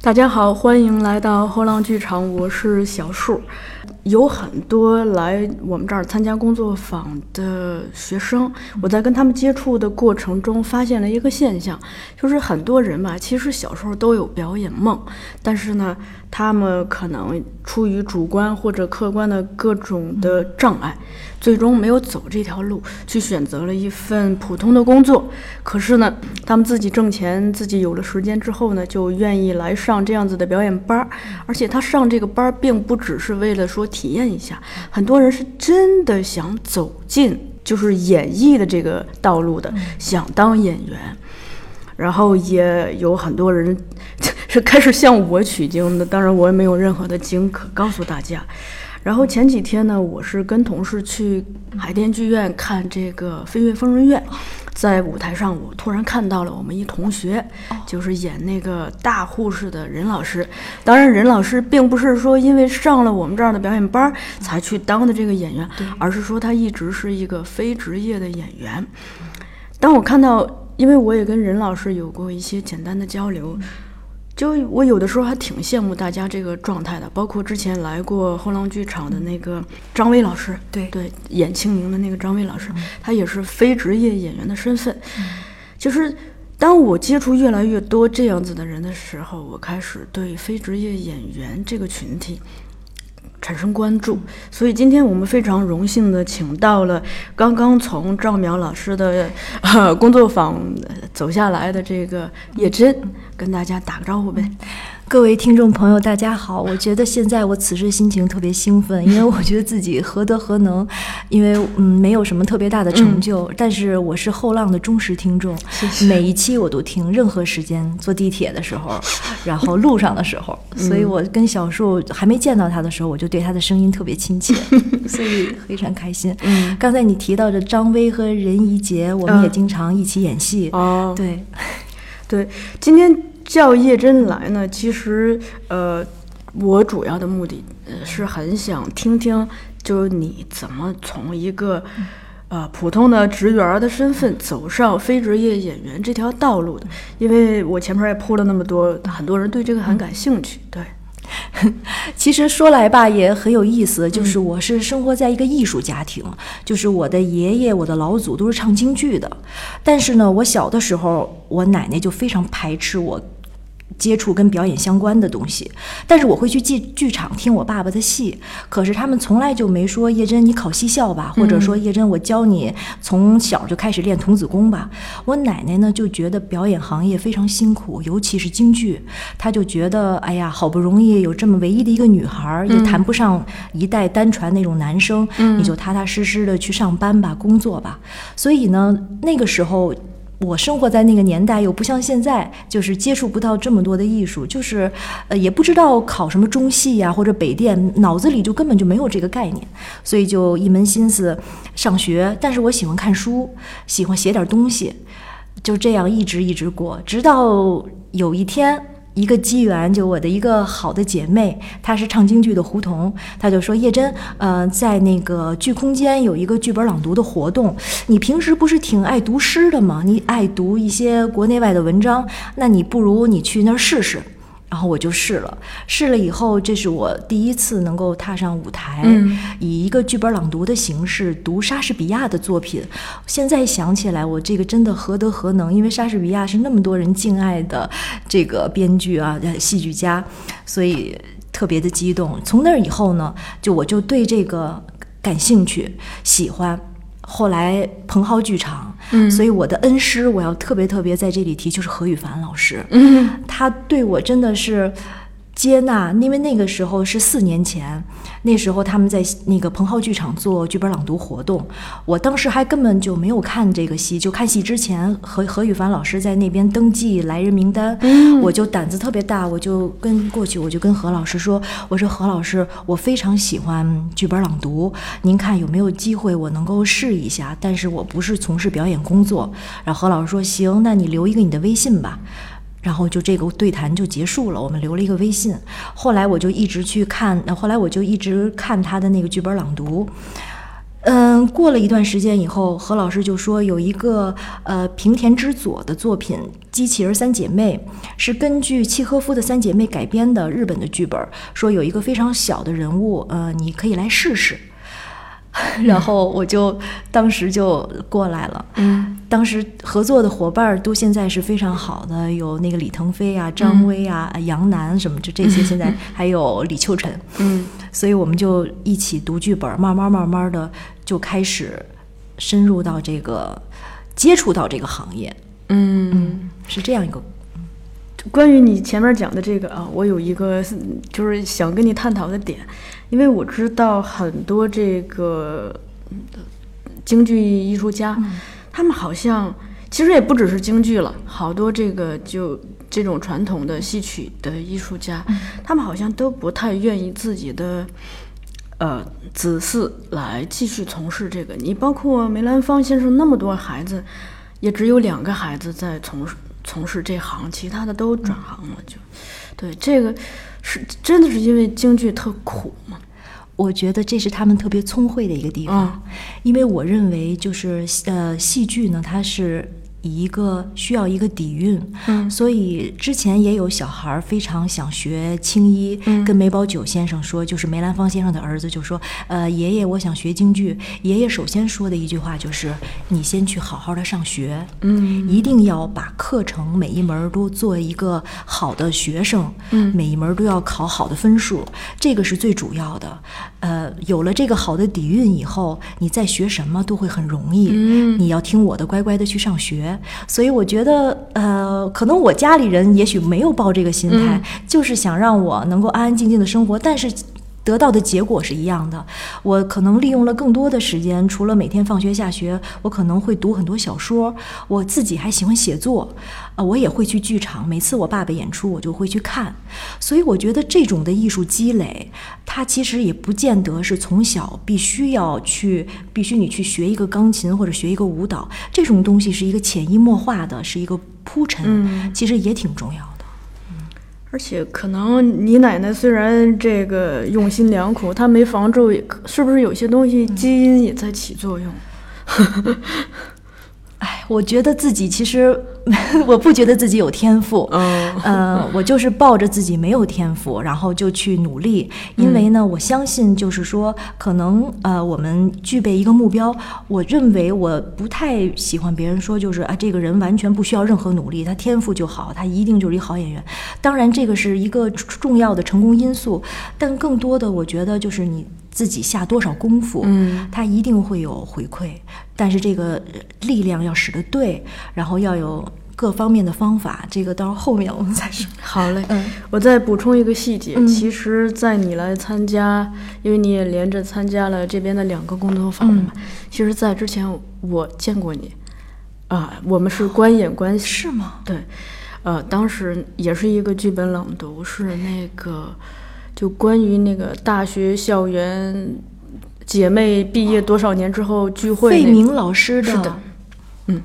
大家好，欢迎来到后浪剧场，我是小树。有很多来我们这儿参加工作坊的学生，我在跟他们接触的过程中，发现了一个现象，就是很多人吧，其实小时候都有表演梦，但是呢，他们可能出于主观或者客观的各种的障碍，最终没有走这条路，去选择了一份普通的工作。可是呢，他们自己挣钱，自己有了时间之后呢，就愿意来上这样子的表演班儿。而且他上这个班儿，并不只是为了说体验一下，很多人是真的想走进就是演艺的这个道路的，想当演员。然后也有很多人是 开始向我取经的，当然我也没有任何的经可告诉大家。然后前几天呢，我是跟同事去海淀剧院看这个《飞跃疯人院》，在舞台上，我突然看到了我们一同学，就是演那个大护士的任老师。当然，任老师并不是说因为上了我们这儿的表演班儿才去当的这个演员，而是说他一直是一个非职业的演员。当我看到，因为我也跟任老师有过一些简单的交流，就我有的时候还挺羡慕大家这个状态的，包括之前来过后浪剧场的那个张威老师，对。对，演清明的那个张威老师，他也是非职业演员的身份，就是。当我接触越来越多这样子的人的时候，我开始对非职业演员这个群体产生关注，所以今天我们非常荣幸的请到了刚刚从赵淼老师的呃工作坊走下来的这个叶真，跟大家打个招呼呗。各位听众朋友，大家好！我觉得现在我此时心情特别兴奋，因为 我觉得自己何德何能，因为嗯没有什么特别大的成就，但是我是后浪的忠实听众，每一期我都听，任何时间坐地铁的时候，然后路上的时候，所以我跟小树还没见到他的时候，我就对他的声音特别亲切，所以非常开心。嗯刚才你提到的张威和任怡杰，我们也嗯经常一起演戏，哦，对。对，今天叫叶真来呢，其实呃，我主要的目的呃是很想听听，就是你怎么从一个呃普通的职员儿的身份走上非职业演员这条道路的，因为我前面也铺了那么多，很多人对这个很感兴趣，对。其实说来吧，也很有意思。就是我是生活在一个艺术家庭，就是我的爷爷、我的老祖都是唱京剧的。但是呢，我小的时候，我奶奶就非常排斥我。接触跟表演相关的东西，但是我会去剧剧场听我爸爸的戏。可是他们从来就没说叶真你考戏校吧，或者说叶真我教你从小就开始练童子功吧。我奶奶呢就觉得表演行业非常辛苦，尤其是京剧，她就觉得哎呀，好不容易有这么唯一的一个女孩儿，也谈不上一代单传那种男生，你就踏踏实实的去上班吧，工作吧。所以呢，那个时候。我生活在那个年代，又不像现在，就是接触不到这么多的艺术，就是，呃，也不知道考什么中戏呀、或者北电，脑子里就根本就没有这个概念，所以就一门心思上学。但是我喜欢看书，喜欢写点东西，就这样一直一直过，直到有一天。一个机缘，就我的一个好的姐妹，她是唱京剧的胡同，她就说：“叶真，呃，在那个剧空间有一个剧本朗读的活动，你平时不是挺爱读诗的吗？你爱读一些国内外的文章，那你不如你去那儿试试。”然后我就试了，试了以后，这是我第一次能够踏上舞台，嗯以一个剧本朗读的形式读莎士比亚的作品。现在想起来，我这个真的何德何能？因为莎士比亚是那么多人敬爱的这个编剧啊、呃戏剧家，所以特别的激动。从那儿以后呢，就我就对这个感兴趣，喜欢。后来蓬蒿剧场，嗯所以我的恩师我要特别特别在这里提，就是何羽凡老师。嗯他对我真的是接纳，因为那个时候是四年前，那时候他们在那个蓬浩剧场做剧本朗读活动，我当时还根本就没有看这个戏，就看戏之前何何雨凡老师在那边登记来人名单，我就胆子特别大，我就跟过去，我就跟何老师说，我说何老师，我非常喜欢剧本朗读，您看有没有机会我能够试一下？但是我不是从事表演工作。然后何老师说行，那你留一个你的微信吧。然后就这个对谈就结束了，我们留了一个微信。后来我就一直去看，后来我就一直看他的那个剧本朗读。嗯，过了一段时间以后，何老师就说有一个呃平田之佐的作品《机器人三姐妹》，是根据契诃夫的三姐妹改编的日本的剧本，说有一个非常小的人物，呃，你可以来试试。然后我就当时就过来了。嗯，当时合作的伙伴都现在是非常好的，有那个李腾飞啊、张威啊、杨楠什么，就这些现在 还有李秋晨。嗯，所以我们就一起读剧本，慢慢慢慢的就开始深入到这个接触到这个行业。嗯，是这样一个。关于你前面讲的这个啊，我有一个就是想跟你探讨的点，因为我知道很多这个京剧艺术家，他们好像其实也不只是京剧了，好多这个就这种传统的戏曲的艺术家，他们好像都不太愿意自己的呃子嗣来继续从事这个。你包括梅兰芳先生那么多孩子，也只有两个孩子在从事。从事这行，其他的都转行了，就，对这个是真的是因为京剧特苦吗？我觉得这是他们特别聪慧的一个地方，因为我认为就是呃戏剧呢，它是。一个需要一个底蕴，嗯，所以之前也有小孩非常想学青衣，跟梅葆玖先生说，就是梅兰芳先生的儿子就说，呃，爷爷，我想学京剧。爷爷首先说的一句话就是，你先去好好的上学，嗯，一定要把课程每一门都做一个好的学生，嗯，每一门都要考好的分数，这个是最主要的。呃，有了这个好的底蕴以后，你再学什么都会很容易。嗯，你要听我的，乖乖的去上学。所以我觉得，呃，可能我家里人也许没有抱这个心态，就是想让我能够安安静静的生活，但是。得到的结果是一样的。我可能利用了更多的时间，除了每天放学下学，我可能会读很多小说。我自己还喜欢写作，啊，我也会去剧场。每次我爸爸演出，我就会去看。所以我觉得这种的艺术积累，它其实也不见得是从小必须要去，必须你去学一个钢琴或者学一个舞蹈。这种东西是一个潜移默化的，是一个铺陈，其实也挺重要的。而且可能你奶奶虽然这个用心良苦，她没防住，是不是有些东西基因也在起作用？哎，我觉得自己其实。我不觉得自己有天赋，嗯，我就是抱着自己没有天赋，然后就去努力。因为呢，我相信就是说，可能呃，我们具备一个目标。我认为我不太喜欢别人说，就是啊，这个人完全不需要任何努力，他天赋就好，他一定就是一好演员。当然，这个是一个重要的成功因素，但更多的，我觉得就是你自己下多少功夫，嗯，他一定会有回馈。但是这个力量要使得对，然后要有。各方面的方法，这个到后面我们再说。好嘞，嗯，我再补充一个细节。其实，在你来参加，因为你也连着参加了这边的两个工作坊嘛。其实，在之前我见过你，啊，我们是观演关系。是吗？对，呃，当时也是一个剧本朗读，是那个就关于那个大学校园姐妹毕业多少年之后聚会。费明老师的。是的，嗯。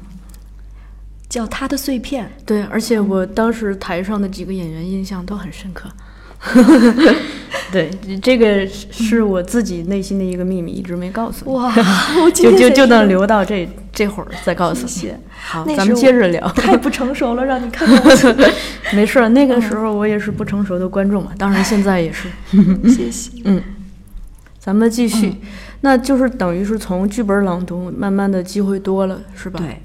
叫他的碎片，对，而且我当时台上的几个演员印象都很深刻。对，这个是我自己内心的一个秘密，一直没告诉你。哇，就就就能留到这这会儿再告诉你。好，咱们接着聊。太不成熟了，让你看看。没事，那个时候我也是不成熟的观众嘛，当然现在也是。谢谢。嗯，咱们继续，那就是等于是从剧本朗读，慢慢的机会多了，是吧？对。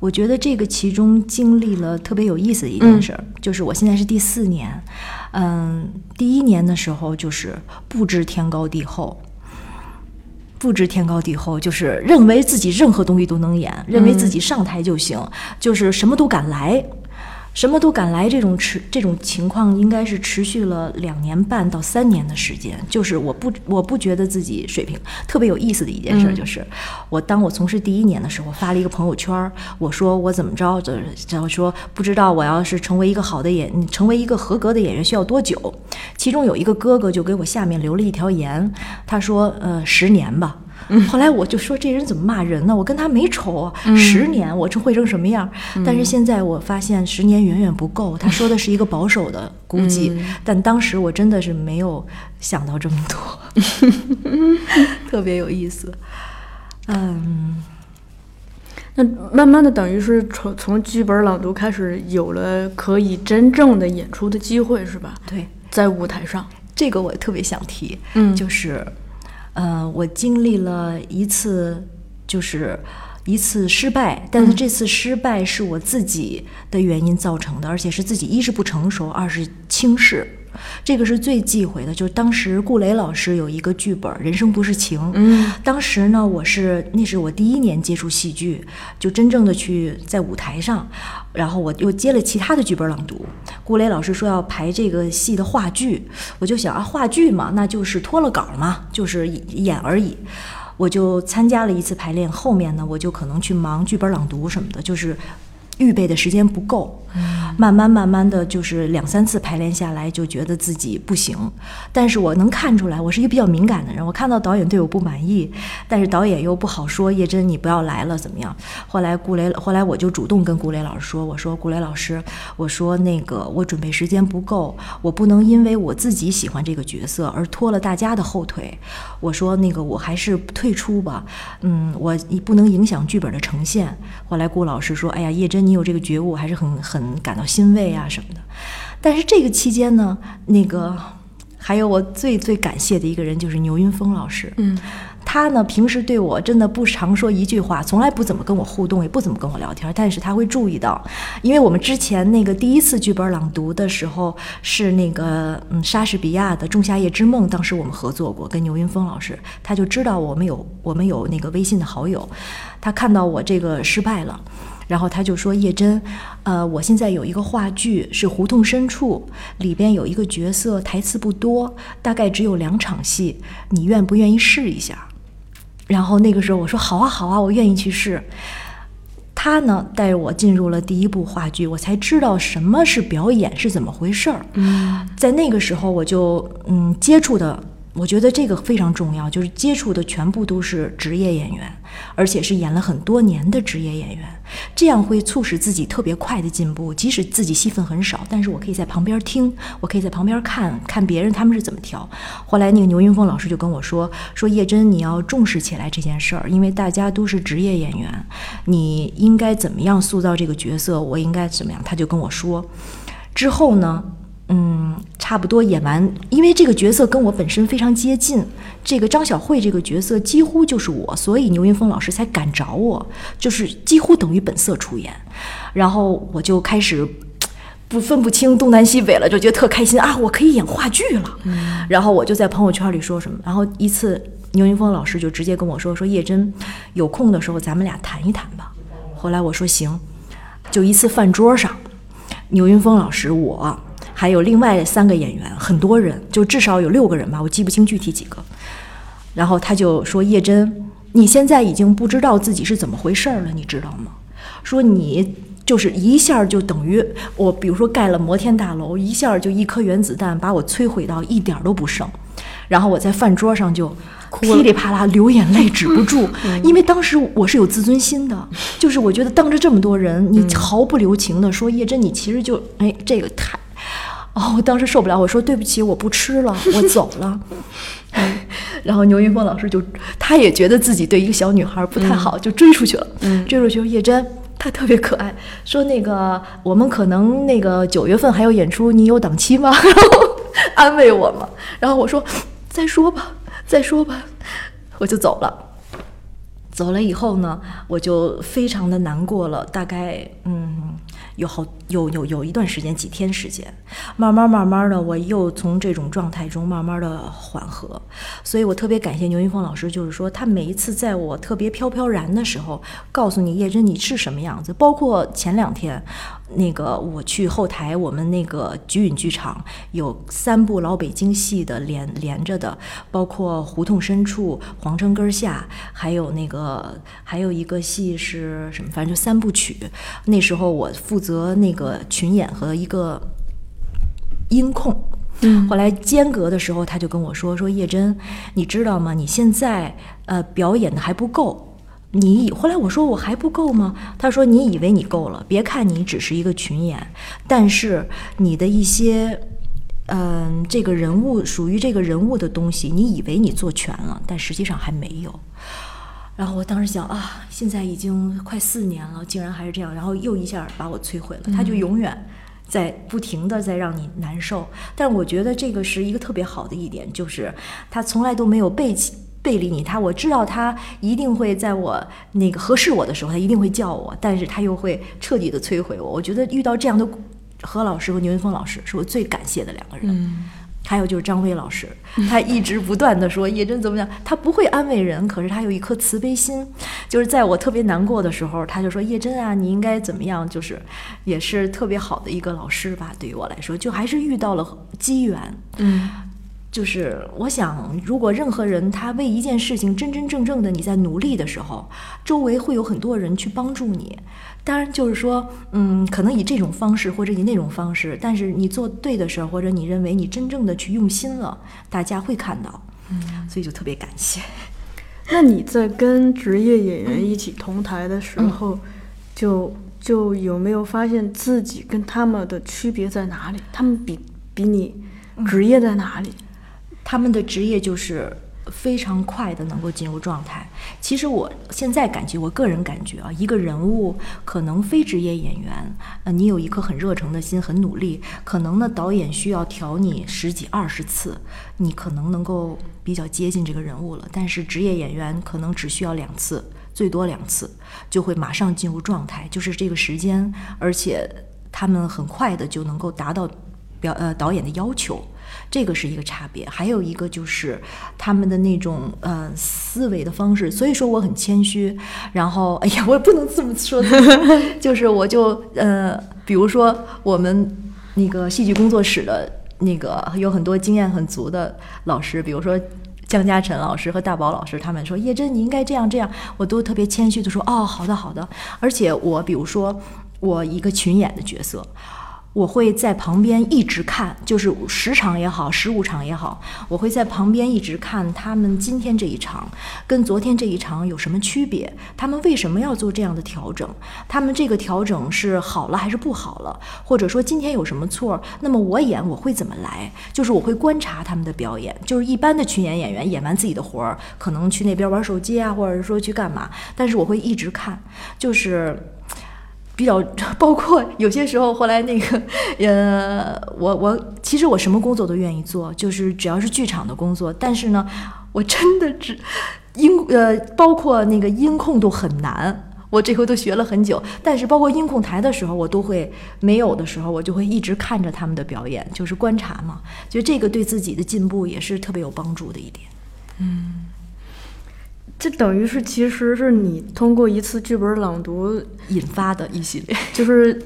我觉得这个其中经历了特别有意思的一件事儿，就是我现在是第四年，嗯，第一年的时候就是不知天高地厚，不知天高地厚，就是认为自己任何东西都能演，认为自己上台就行，就是什么都敢来。什么都敢来，这种持这种情况应该是持续了两年半到三年的时间。就是我不我不觉得自己水平特别有意思的一件事，就是、我当我从事第一年的时候，发了一个朋友圈儿，我说我怎么着，这然后说不知道我要是成为一个好的演，成为一个合格的演员需要多久？其中有一个哥哥就给我下面留了一条言，他说呃十年吧。后来我就说这人怎么骂人呢？我跟他没仇啊，十年我这会成什么样？但是现在我发现十年远远不够。他说的是一个保守的估计，但当时我真的是没有想到这么多，特别有意思。嗯，那慢慢的等于是从从剧本朗读开始，有了可以真正的演出的机会，是吧？对，在舞台上，这个我特别想提，嗯就是，呃，我经历了一次，就是一次失败，但是这次失败是我自己的原因造成的，而且是自己一是不成熟，二是轻视。这个是最忌讳的，就是当时顾雷老师有一个剧本《人生不是情》，嗯，当时呢，我是那是我第一年接触戏剧，就真正的去在舞台上，然后我又接了其他的剧本朗读。顾雷老师说要排这个戏的话剧，我就想啊，话剧嘛，那就是脱了稿嘛，就是演而已。我就参加了一次排练，后面呢，我就可能去忙剧本朗读什么的，就是预备的时间不够。慢慢慢慢的就是两三次排练下来，就觉得自己不行。但是我能看出来，我是一个比较敏感的人。我看到导演对我不满意，但是导演又不好说叶真你不要来了怎么样？后来顾雷，后来我就主动跟顾雷老师说，我说顾雷老师，我说那个我准备时间不够，我不能因为我自己喜欢这个角色而拖了大家的后腿。我说那个我还是退出吧，嗯，我不能影响剧本的呈现。后来顾老师说，哎呀，叶真你有这个觉悟，还是很很感到欣慰啊什么的。但是这个期间呢，那个还有我最最感谢的一个人就是牛云峰老师，嗯，他呢平时对我真的不常说一句话，从来不怎么跟我互动，也不怎么跟我聊天，但是他会注意到，因为我们之前那个第一次剧本朗读的时候是那个嗯莎士比亚的《仲夏夜之梦》，当时我们合作过，跟牛云峰老师，他就知道我们有我们有那个微信的好友，他看到我这个失败了。然后他就说：“叶真，呃，我现在有一个话剧是《胡同深处》，里边有一个角色台词不多，大概只有两场戏，你愿不愿意试一下？”然后那个时候我说：“好啊，好啊，我愿意去试。”他呢带我进入了第一部话剧，我才知道什么是表演是怎么回事儿。嗯，在那个时候我就嗯接触的，我觉得这个非常重要，就是接触的全部都是职业演员，而且是演了很多年的职业演员，这样会促使自己特别快的进步。即使自己戏份很少，但是我可以在旁边听，我可以在旁边看看别人他们是怎么调。后来那个牛云峰老师就跟我说，说叶真你要重视起来这件事儿，因为大家都是职业演员，你应该怎么样塑造这个角色，我应该怎么样。他就跟我说，之后呢。嗯，差不多演完，因为这个角色跟我本身非常接近，这个张小慧这个角色几乎就是我，所以牛云峰老师才敢找我，就是几乎等于本色出演。然后我就开始不分不清东南西北了，就觉得特开心啊，我可以演话剧了。然后我就在朋友圈里说什么，然后一次牛云峰老师就直接跟我说说叶真，有空的时候咱们俩谈一谈吧。后来我说行，就一次饭桌上，牛云峰老师我。还有另外三个演员，很多人，就至少有六个人吧，我记不清具体几个。然后他就说：“叶真，你现在已经不知道自己是怎么回事了，你知道吗？说你就是一下就等于我，比如说盖了摩天大楼，一下就一颗原子弹把我摧毁到一点都不剩。然后我在饭桌上就噼里啪啦流眼泪止不住，因为当时我是有自尊心的，就是我觉得当着这么多人，你毫不留情的说叶真，你其实就哎这个太。”哦，我当时受不了，我说对不起，我不吃了，我走了。嗯，然后牛云峰老师就，他也觉得自己对一个小女孩不太好，就追出去了。嗯追出去，叶真她特别可爱，说那个我们可能那个九月份还有演出，你有档期吗？然后安慰我嘛。然后我说再说吧，再说吧，我就走了。走了以后呢，我就非常的难过了，大概嗯。有好有有有一段时间，几天时间，慢慢慢慢的，我又从这种状态中慢慢的缓和，所以我特别感谢牛云峰老师，就是说他每一次在我特别飘飘然的时候，告诉你叶真你是什么样子，包括前两天，那个我去后台，我们那个菊允剧场有三部老北京戏的连连着的，包括胡同深处、皇城根下，还有那个还有一个戏是什么？反正就三部曲。那时候我负责那个群演和一个音控。嗯后来间隔的时候，他就跟我说：“说叶真，你知道吗？你现在呃表演的还不够。你以后来我说我还不够吗？他说你以为你够了，别看你只是一个群演，但是你的一些。”嗯，这个人物属于这个人物的东西，你以为你做全了，但实际上还没有。然后我当时想啊，现在已经快四年了，竟然还是这样，然后又一下把我摧毁了。他就永远在不停的在让你难受。但我觉得这个是一个特别好的一点，就是他从来都没有背弃。背离你，他我知道他一定会在我那个合适我的时候，他一定会叫我，但是他又会彻底的摧毁我。我觉得遇到这样的何老师和牛云峰老师是我最感谢的两个人。还有就是张威老师，他一直不断的说叶真怎么样，他不会安慰人，可是他有一颗慈悲心，就是在我特别难过的时候，他就说叶真啊，你应该怎么样，就是也是特别好的一个老师吧，对于我来说，就还是遇到了机缘，嗯就是我想，如果任何人他为一件事情真真正正的你在努力的时候，周围会有很多人去帮助你。当然，就是说，嗯，可能以这种方式或者以那种方式，但是你做对的事儿，或者你认为你真正的去用心了，大家会看到。嗯，所以就特别感谢。那你在跟职业演员一起同台的时候，就就有没有发现自己跟他们的区别在哪里？他们比比你职业在哪里？他们的职业就是非常快的能够进入状态。其实我现在感觉，我个人感觉啊，一个人物可能非职业演员，呃，你有一颗很热诚的心，很努力，可能呢导演需要调你十几二十次，你可能能够比较接近这个人物了。但是职业演员可能只需要两次，最多两次就会马上进入状态，就是这个时间，而且他们很快的就能够达到表呃导演的要求。这个是一个差别，还有一个就是他们的那种呃思维的方式，所以说我很谦虚，然后哎呀，我也不能这么说自己，就是我就呃，比如说我们那个戏剧工作室的那个有很多经验很足的老师，比如说。江嘉晨老师和大宝老师，他们说叶真你应该这样这样，我都特别谦虚的说哦，好的好的。而且我比如说我一个群演的角色，我会在旁边一直看，就是十场也好，十五场也好，我会在旁边一直看他们今天这一场跟昨天这一场有什么区别，他们为什么要做这样的调整，他们这个调整是好了还是不好了，或者说今天有什么错，那么我演我会怎么来，就是我会观察他们的表演，就是一般的群演演员演完自己的活儿，可能去那边玩手机啊，或者说去干嘛，但是我会一直看，就是。比较 包括有些时候，后来那个，呃，我我其实我什么工作都愿意做，就是只要是剧场的工作。但是呢，我真的只音呃，包括那个音控都很难，我这回都学了很久。但是包括音控台的时候，我都会没有的时候，我就会一直看着他们的表演，就是观察嘛。觉得这个对自己的进步也是特别有帮助的一点。嗯这等于是其实是你通过一次剧本朗读，引发的一系列，就是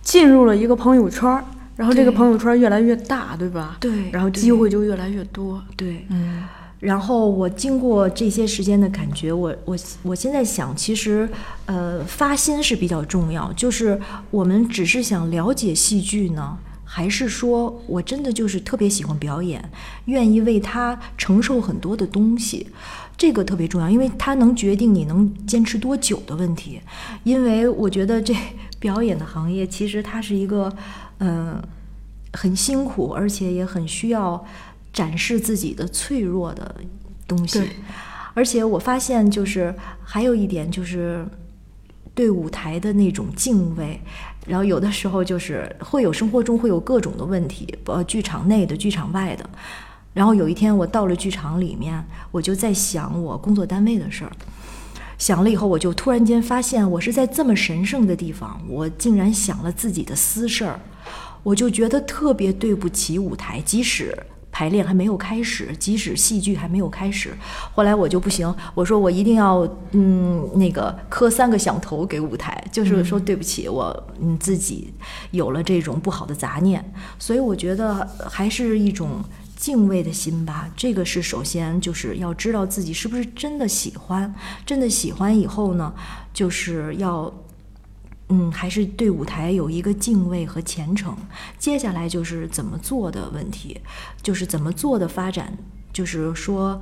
进入了一个朋友圈儿，然后这个朋友圈越来越大，对吧？对然后机会就越来越多。对，嗯然后我经过这些时间的感觉，我我我现在想，其实呃发心是比较重要，就是我们只是想了解戏剧呢，还是说我真的就是特别喜欢表演，愿意为他承受很多的东西。这个特别重要，因为它能决定你能坚持多久的问题。因为我觉得这表演的行业其实它是一个，嗯、很辛苦，而且也很需要展示自己的脆弱的东西对。而且我发现，就是还有一点就是对舞台的那种敬畏，然后有的时候就是会有生活中会有各种的问题，呃，剧场内的、剧场外的。然后有一天我到了剧场里面，我就在想我工作单位的事儿。想了以后，我就突然间发现，我是在这么神圣的地方，我竟然想了自己的私事儿，我就觉得特别对不起舞台。即使排练还没有开始，即使戏剧还没有开始。后来我就不行，我说我一定要嗯那个磕三个响头给舞台，就是说对不起，我嗯自己有了这种不好的杂念，所以我觉得还是一种。敬畏的心吧，这个是首先就是要知道自己是不是真的喜欢，真的喜欢以后呢，就是要，嗯，还是对舞台有一个敬畏和虔诚。接下来就是怎么做的问题，就是怎么做的发展，就是说，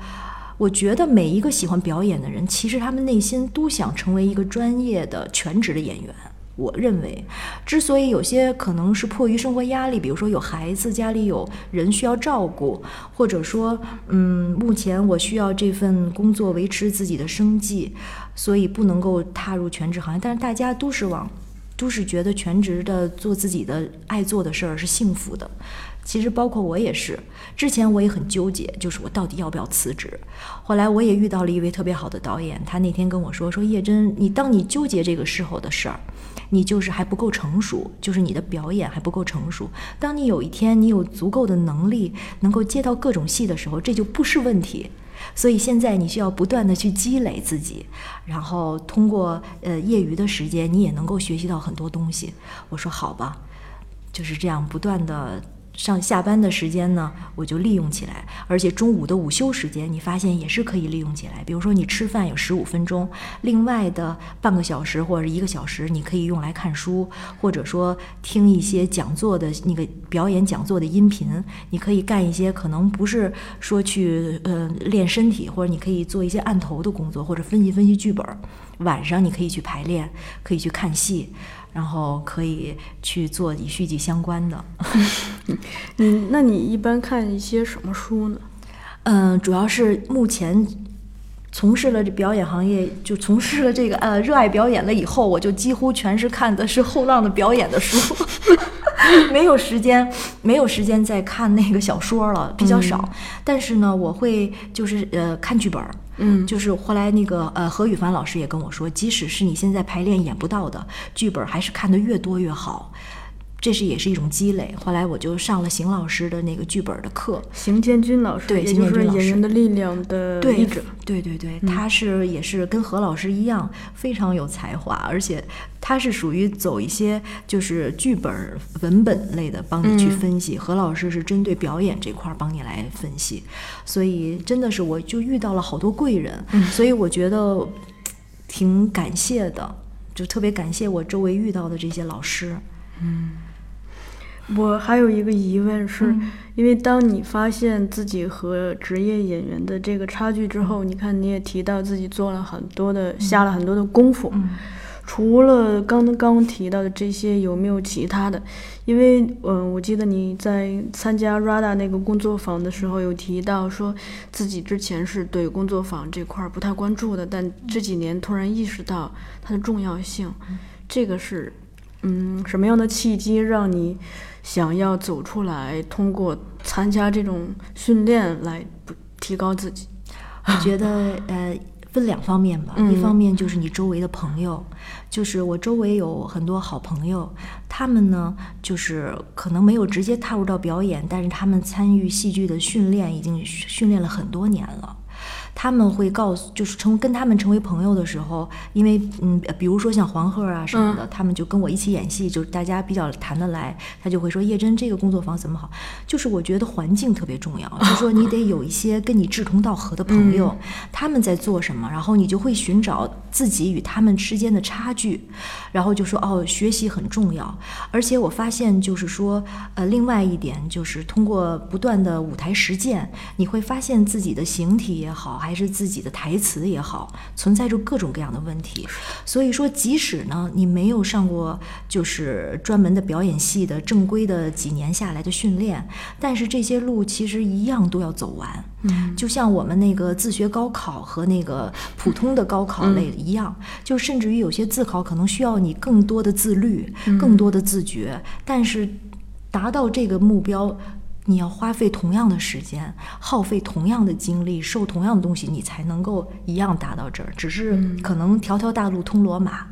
我觉得每一个喜欢表演的人，其实他们内心都想成为一个专业的全职的演员。我认为，之所以有些可能是迫于生活压力，比如说有孩子，家里有人需要照顾，或者说，嗯，目前我需要这份工作维持自己的生计，所以不能够踏入全职行业。但是大家都是往，都是觉得全职的做自己的爱做的事儿是幸福的。其实包括我也是，之前我也很纠结，就是我到底要不要辞职。后来我也遇到了一位特别好的导演，他那天跟我说：“说叶真，你当你纠结这个时候的事儿。”你就是还不够成熟，就是你的表演还不够成熟。当你有一天你有足够的能力，能够接到各种戏的时候，这就不是问题。所以现在你需要不断的去积累自己，然后通过呃业余的时间，你也能够学习到很多东西。我说好吧，就是这样不断的。上下班的时间呢，我就利用起来，而且中午的午休时间，你发现也是可以利用起来。比如说你吃饭有十五分钟，另外的半个小时或者一个小时，你可以用来看书，或者说听一些讲座的那个表演讲座的音频。你可以干一些可能不是说去呃练身体，或者你可以做一些案头的工作，或者分析分析剧本。晚上你可以去排练，可以去看戏。然后可以去做与续集相关的。嗯，那你一般看一些什么书呢？嗯，主要是目前从事了这表演行业，就从事了这个呃热爱表演了以后，我就几乎全是看的是后浪的表演的书。没有时间，没有时间再看那个小说了，比较少。但是呢，我会就是呃看剧本，嗯，就是后来那个呃何雨凡老师也跟我说，即使是你现在排练演不到的剧本，还是看的越多越好。这是也是一种积累。后来我就上了邢老师的那个剧本的课，邢建军老师，对，也就是《演员的力量》的译者，对对对，他是也是跟何老师一样非常有才华，而且他是属于走一些就是剧本文本类的，帮你去分析。何老师是针对表演这块帮你来分析，所以真的是我就遇到了好多贵人，所以我觉得挺感谢的，就特别感谢我周围遇到的这些老师，嗯。我还有一个疑问，是因为当你发现自己和职业演员的这个差距之后，你看你也提到自己做了很多的，下了很多的功夫。除了刚刚提到的这些，有没有其他的？因为嗯，我记得你在参加 RADA 那个工作坊的时候，有提到说自己之前是对工作坊这块不太关注的，但这几年突然意识到它的重要性。这个是嗯什么样的契机让你？想要走出来，通过参加这种训练来提高自己，我觉得呃分两方面吧。一方面就是你周围的朋友，就是我周围有很多好朋友，他们呢就是可能没有直接踏入到表演，但是他们参与戏剧的训练已经训练了很多年了。他们会告诉，就是成跟他们成为朋友的时候，因为嗯，比如说像黄鹤啊什么的，他们就跟我一起演戏，就是大家比较谈得来，他就会说叶真这个工作坊怎么好？就是我觉得环境特别重要，就是说你得有一些跟你志同道合的朋友，他们在做什么，然后你就会寻找自己与他们之间的差距，然后就说哦，学习很重要。而且我发现就是说，呃，另外一点就是通过不断的舞台实践，你会发现自己的形体也好，还还是自己的台词也好，存在着各种各样的问题。所以说，即使呢你没有上过就是专门的表演系的正规的几年下来的训练，但是这些路其实一样都要走完。嗯，就像我们那个自学高考和那个普通的高考类一样，就甚至于有些自考可能需要你更多的自律，更多的自觉，但是达到这个目标。你要花费同样的时间，耗费同样的精力，受同样的东西，你才能够一样达到这儿。只是可能条条大路通罗马，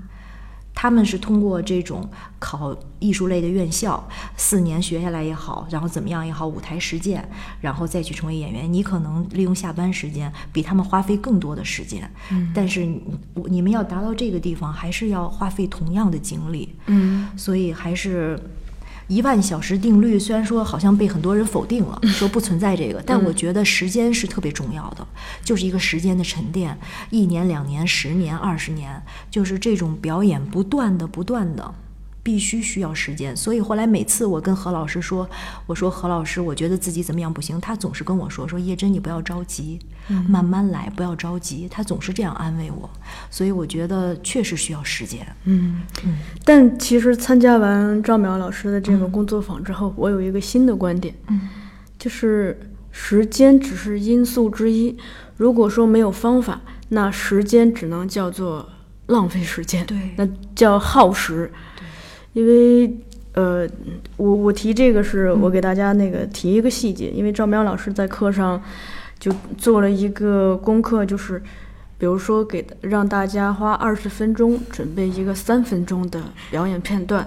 他们是通过这种考艺术类的院校，四年学下来也好，然后怎么样也好，舞台实践，然后再去成为演员。你可能利用下班时间比他们花费更多的时间，嗯，但是你你们要达到这个地方，还是要花费同样的精力，嗯，所以还是。一万小时定律虽然说好像被很多人否定了，说不存在这个，但我觉得时间是特别重要的，就是一个时间的沉淀，一年、两年、十年、二十年，就是这种表演不断的、不断的。必须需要时间，所以后来每次我跟何老师说，我说何老师，我觉得自己怎么样不行，他总是跟我说说叶真你不要着急，慢慢来，不要着急，他总是这样安慰我，所以我觉得确实需要时间。嗯嗯。但其实参加完赵淼老师的这个工作坊之后，我有一个新的观点，嗯，就是时间只是因素之一，如果说没有方法，那时间只能叫做浪费时间，对，那叫耗时。因为，呃，我我提这个是我给大家那个提一个细节，因为赵淼老师在课上就做了一个功课，就是比如说给让大家花二十分钟准备一个三分钟的表演片段，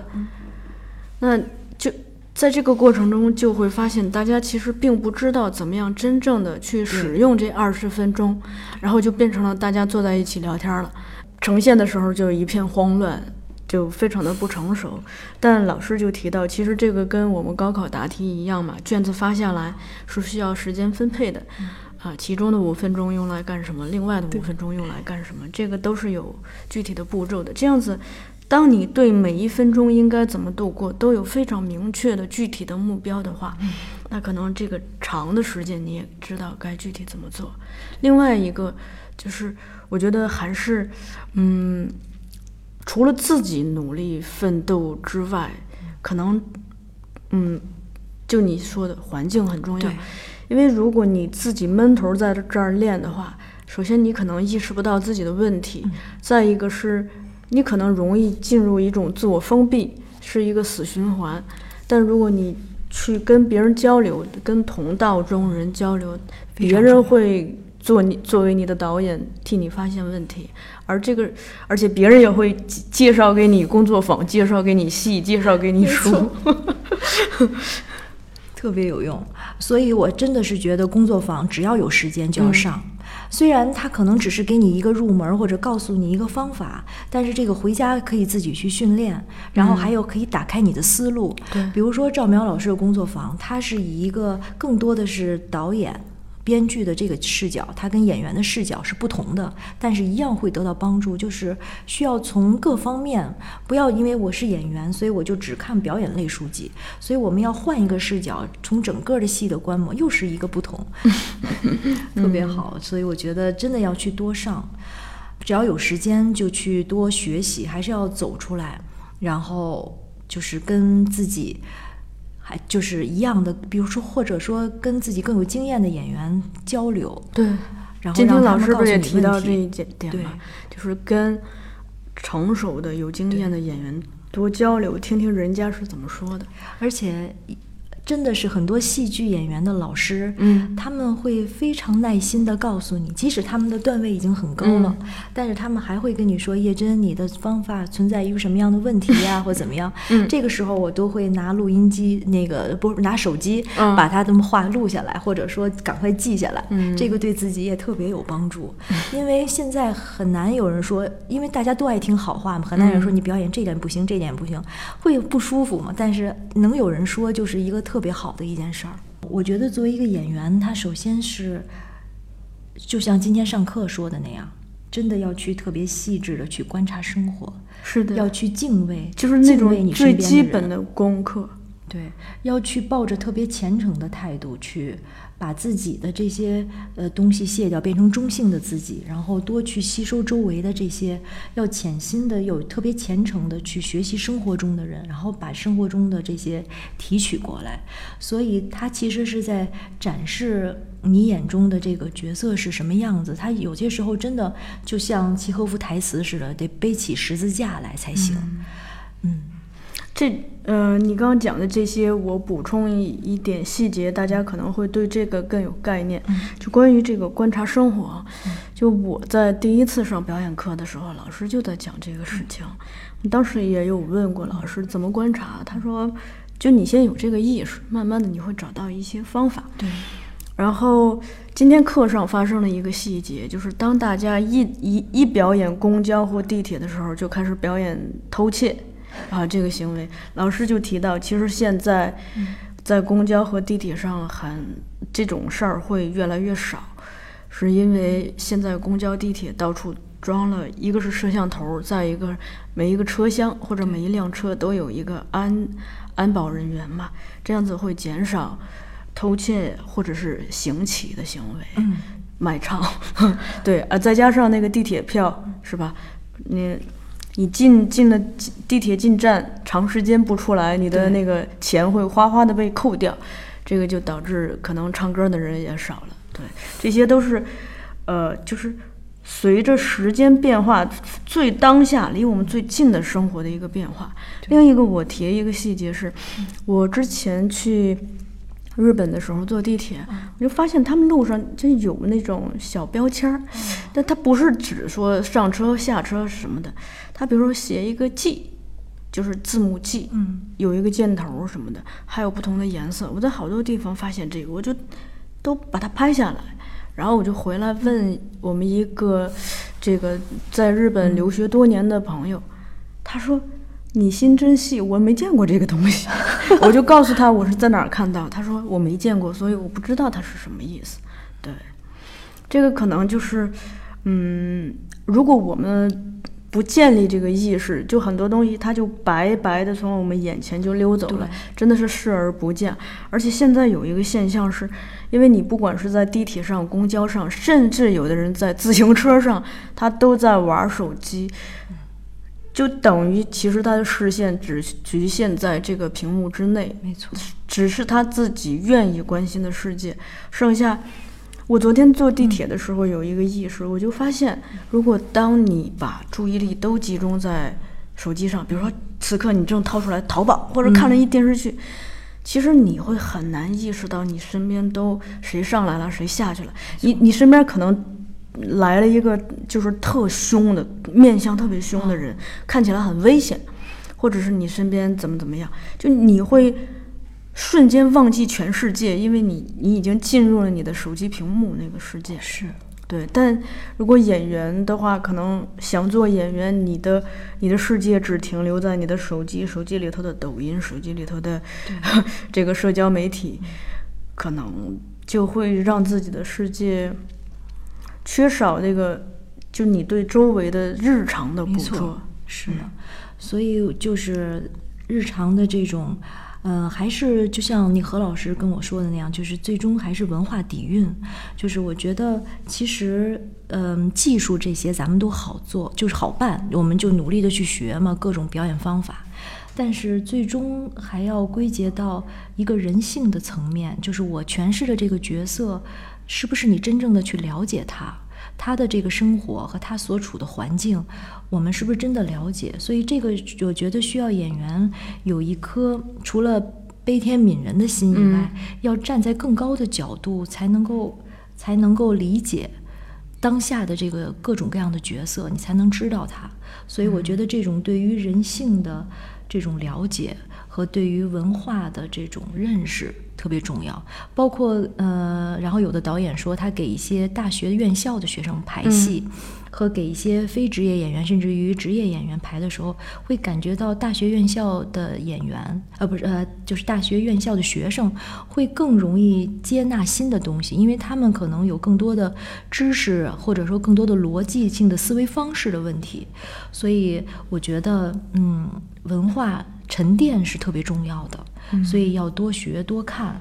那就在这个过程中就会发现，大家其实并不知道怎么样真正的去使用这二十分钟，然后就变成了大家坐在一起聊天了，呈现的时候就一片慌乱。就非常的不成熟，但老师就提到，其实这个跟我们高考答题一样嘛，卷子发下来是需要时间分配的，啊，其中的五分钟用来干什么，另外的五分钟用来干什么，这个都是有具体的步骤的。这样子，当你对每一分钟应该怎么度过都有非常明确的具体的目标的话，那可能这个长的时间你也知道该具体怎么做。另外一个就是，我觉得还是，嗯。除了自己努力奋斗之外，可能，嗯，就你说的环境很重要。因为如果你自己闷头在这儿练的话，首先你可能意识不到自己的问题，再一个是你可能容易进入一种自我封闭，是一个死循环。但如果你去跟别人交流，跟同道中人交流，别人会。做你作为你的导演，替你发现问题，而这个，而且别人也会介绍给你工作坊，介绍给你戏，介绍给你书，特别有用。所以我真的是觉得工作坊只要有时间就要上，虽然他可能只是给你一个入门或者告诉你一个方法，但是这个回家可以自己去训练，然后还有可以打开你的思路。对，比如说赵苗老师的工作坊，他是以一个更多的是导演。编剧的这个视角，他跟演员的视角是不同的，但是一样会得到帮助。就是需要从各方面，不要因为我是演员，所以我就只看表演类书籍。所以我们要换一个视角，从整个的戏的观摩，又是一个不同，特别好。所以我觉得真的要去多上，只要有时间就去多学习，还是要走出来，然后就是跟自己。还就是一样的，比如说，或者说跟自己更有经验的演员交流，对。然后今天老师不是也提到这一点点吗？就是跟成熟的、有经验的演员多交流，听听人家是怎么说的，而且。真的是很多戏剧演员的老师，嗯，他们会非常耐心的告诉你，即使他们的段位已经很高了，但是他们还会跟你说：“叶真，你的方法存在一个什么样的问题呀，或怎么样？”嗯，这个时候我都会拿录音机，那个不是拿手机，把他的话录下来，或者说赶快记下来。嗯，这个对自己也特别有帮助，因为现在很难有人说，因为大家都爱听好话嘛，很难有人说你表演这点不行，这点不行，会不舒服嘛。但是能有人说，就是一个特。特别好的一件事儿，我觉得作为一个演员，他首先是，就像今天上课说的那样，真的要去特别细致的去观察生活，是的，要去敬畏，就是那种最基本的功课，对，要去抱着特别虔诚的态度去。把自己的这些呃东西卸掉，变成中性的自己，然后多去吸收周围的这些，要潜心的、有特别虔诚的去学习生活中的人，然后把生活中的这些提取过来。所以，他其实是在展示你眼中的这个角色是什么样子。他有些时候真的就像契诃夫台词似的，得背起十字架来才行。嗯，这。呃，你刚刚讲的这些，我补充一一点细节，大家可能会对这个更有概念。就关于这个观察生活，就我在第一次上表演课的时候，老师就在讲这个事情。当时也有问过老师怎么观察，他说，就你先有这个意识，慢慢的你会找到一些方法。对。然后今天课上发生了一个细节，就是当大家一一一表演公交或地铁的时候，就开始表演偷窃。啊，这个行为，老师就提到，其实现在在公交和地铁上，很这种事儿会越来越少，是因为现在公交、地铁到处装了一个是摄像头，再一个每一个车厢或者每一辆车都有一个安安保人员嘛，这样子会减少偷窃或者是行乞的行为，嗯，买唱，对啊，再加上那个地铁票是吧？你。你进进了地铁进站，长时间不出来，你的那个钱会哗哗的被扣掉，这个就导致可能唱歌的人也少了。对，这些都是，呃，就是随着时间变化，最当下离我们最近的生活的一个变化。另一个我提一个细节是，我之前去。日本的时候坐地铁，我就发现他们路上就有那种小标签儿，但它不是只说上车下车什么的，它比如说写一个 G，就是字母 G，嗯，有一个箭头什么的，还有不同的颜色。我在好多地方发现这个，我就都把它拍下来，然后我就回来问我们一个这个在日本留学多年的朋友，他说。你心真细，我没见过这个东西，我就告诉他我是在哪儿看到，他说我没见过，所以我不知道它是什么意思。对，这个可能就是，嗯，如果我们不建立这个意识，就很多东西它就白白的从我们眼前就溜走了，真的是视而不见。而且现在有一个现象是，因为你不管是在地铁上、公交上，甚至有的人在自行车上，他都在玩手机。就等于，其实他的视线只局限在这个屏幕之内，没错，只是他自己愿意关心的世界。剩下，我昨天坐地铁的时候有一个意识，我就发现，如果当你把注意力都集中在手机上，比如说此刻你正掏出来淘宝或者看了一电视剧，其实你会很难意识到你身边都谁上来了，谁下去了。你你身边可能。来了一个就是特凶的面相特别凶的人，看起来很危险，或者是你身边怎么怎么样，就你会瞬间忘记全世界，因为你你已经进入了你的手机屏幕那个世界。是对，但如果演员的话，可能想做演员，你的你的世界只停留在你的手机，手机里头的抖音，手机里头的 这个社交媒体，可能就会让自己的世界。缺少那个，就你对周围的日常的捕捉，是的，所以就是日常的这种，呃，还是就像你何老师跟我说的那样，就是最终还是文化底蕴。就是我觉得其实，嗯，技术这些咱们都好做，就是好办，我们就努力的去学嘛，各种表演方法。但是最终还要归结到一个人性的层面，就是我诠释的这个角色。是不是你真正的去了解他，他的这个生活和他所处的环境，我们是不是真的了解？所以这个我觉得需要演员有一颗除了悲天悯人的心以外，要站在更高的角度，才能够才能够理解当下的这个各种各样的角色，你才能知道他。所以我觉得这种对于人性的这种了解和对于文化的这种认识。特别重要，包括呃，然后有的导演说，他给一些大学院校的学生排戏，和给一些非职业演员，甚至于职业演员排的时候，会感觉到大学院校的演员，呃，不是呃，就是大学院校的学生会更容易接纳新的东西，因为他们可能有更多的知识，或者说更多的逻辑性的思维方式的问题，所以我觉得，嗯，文化沉淀是特别重要的。所以要多学多看，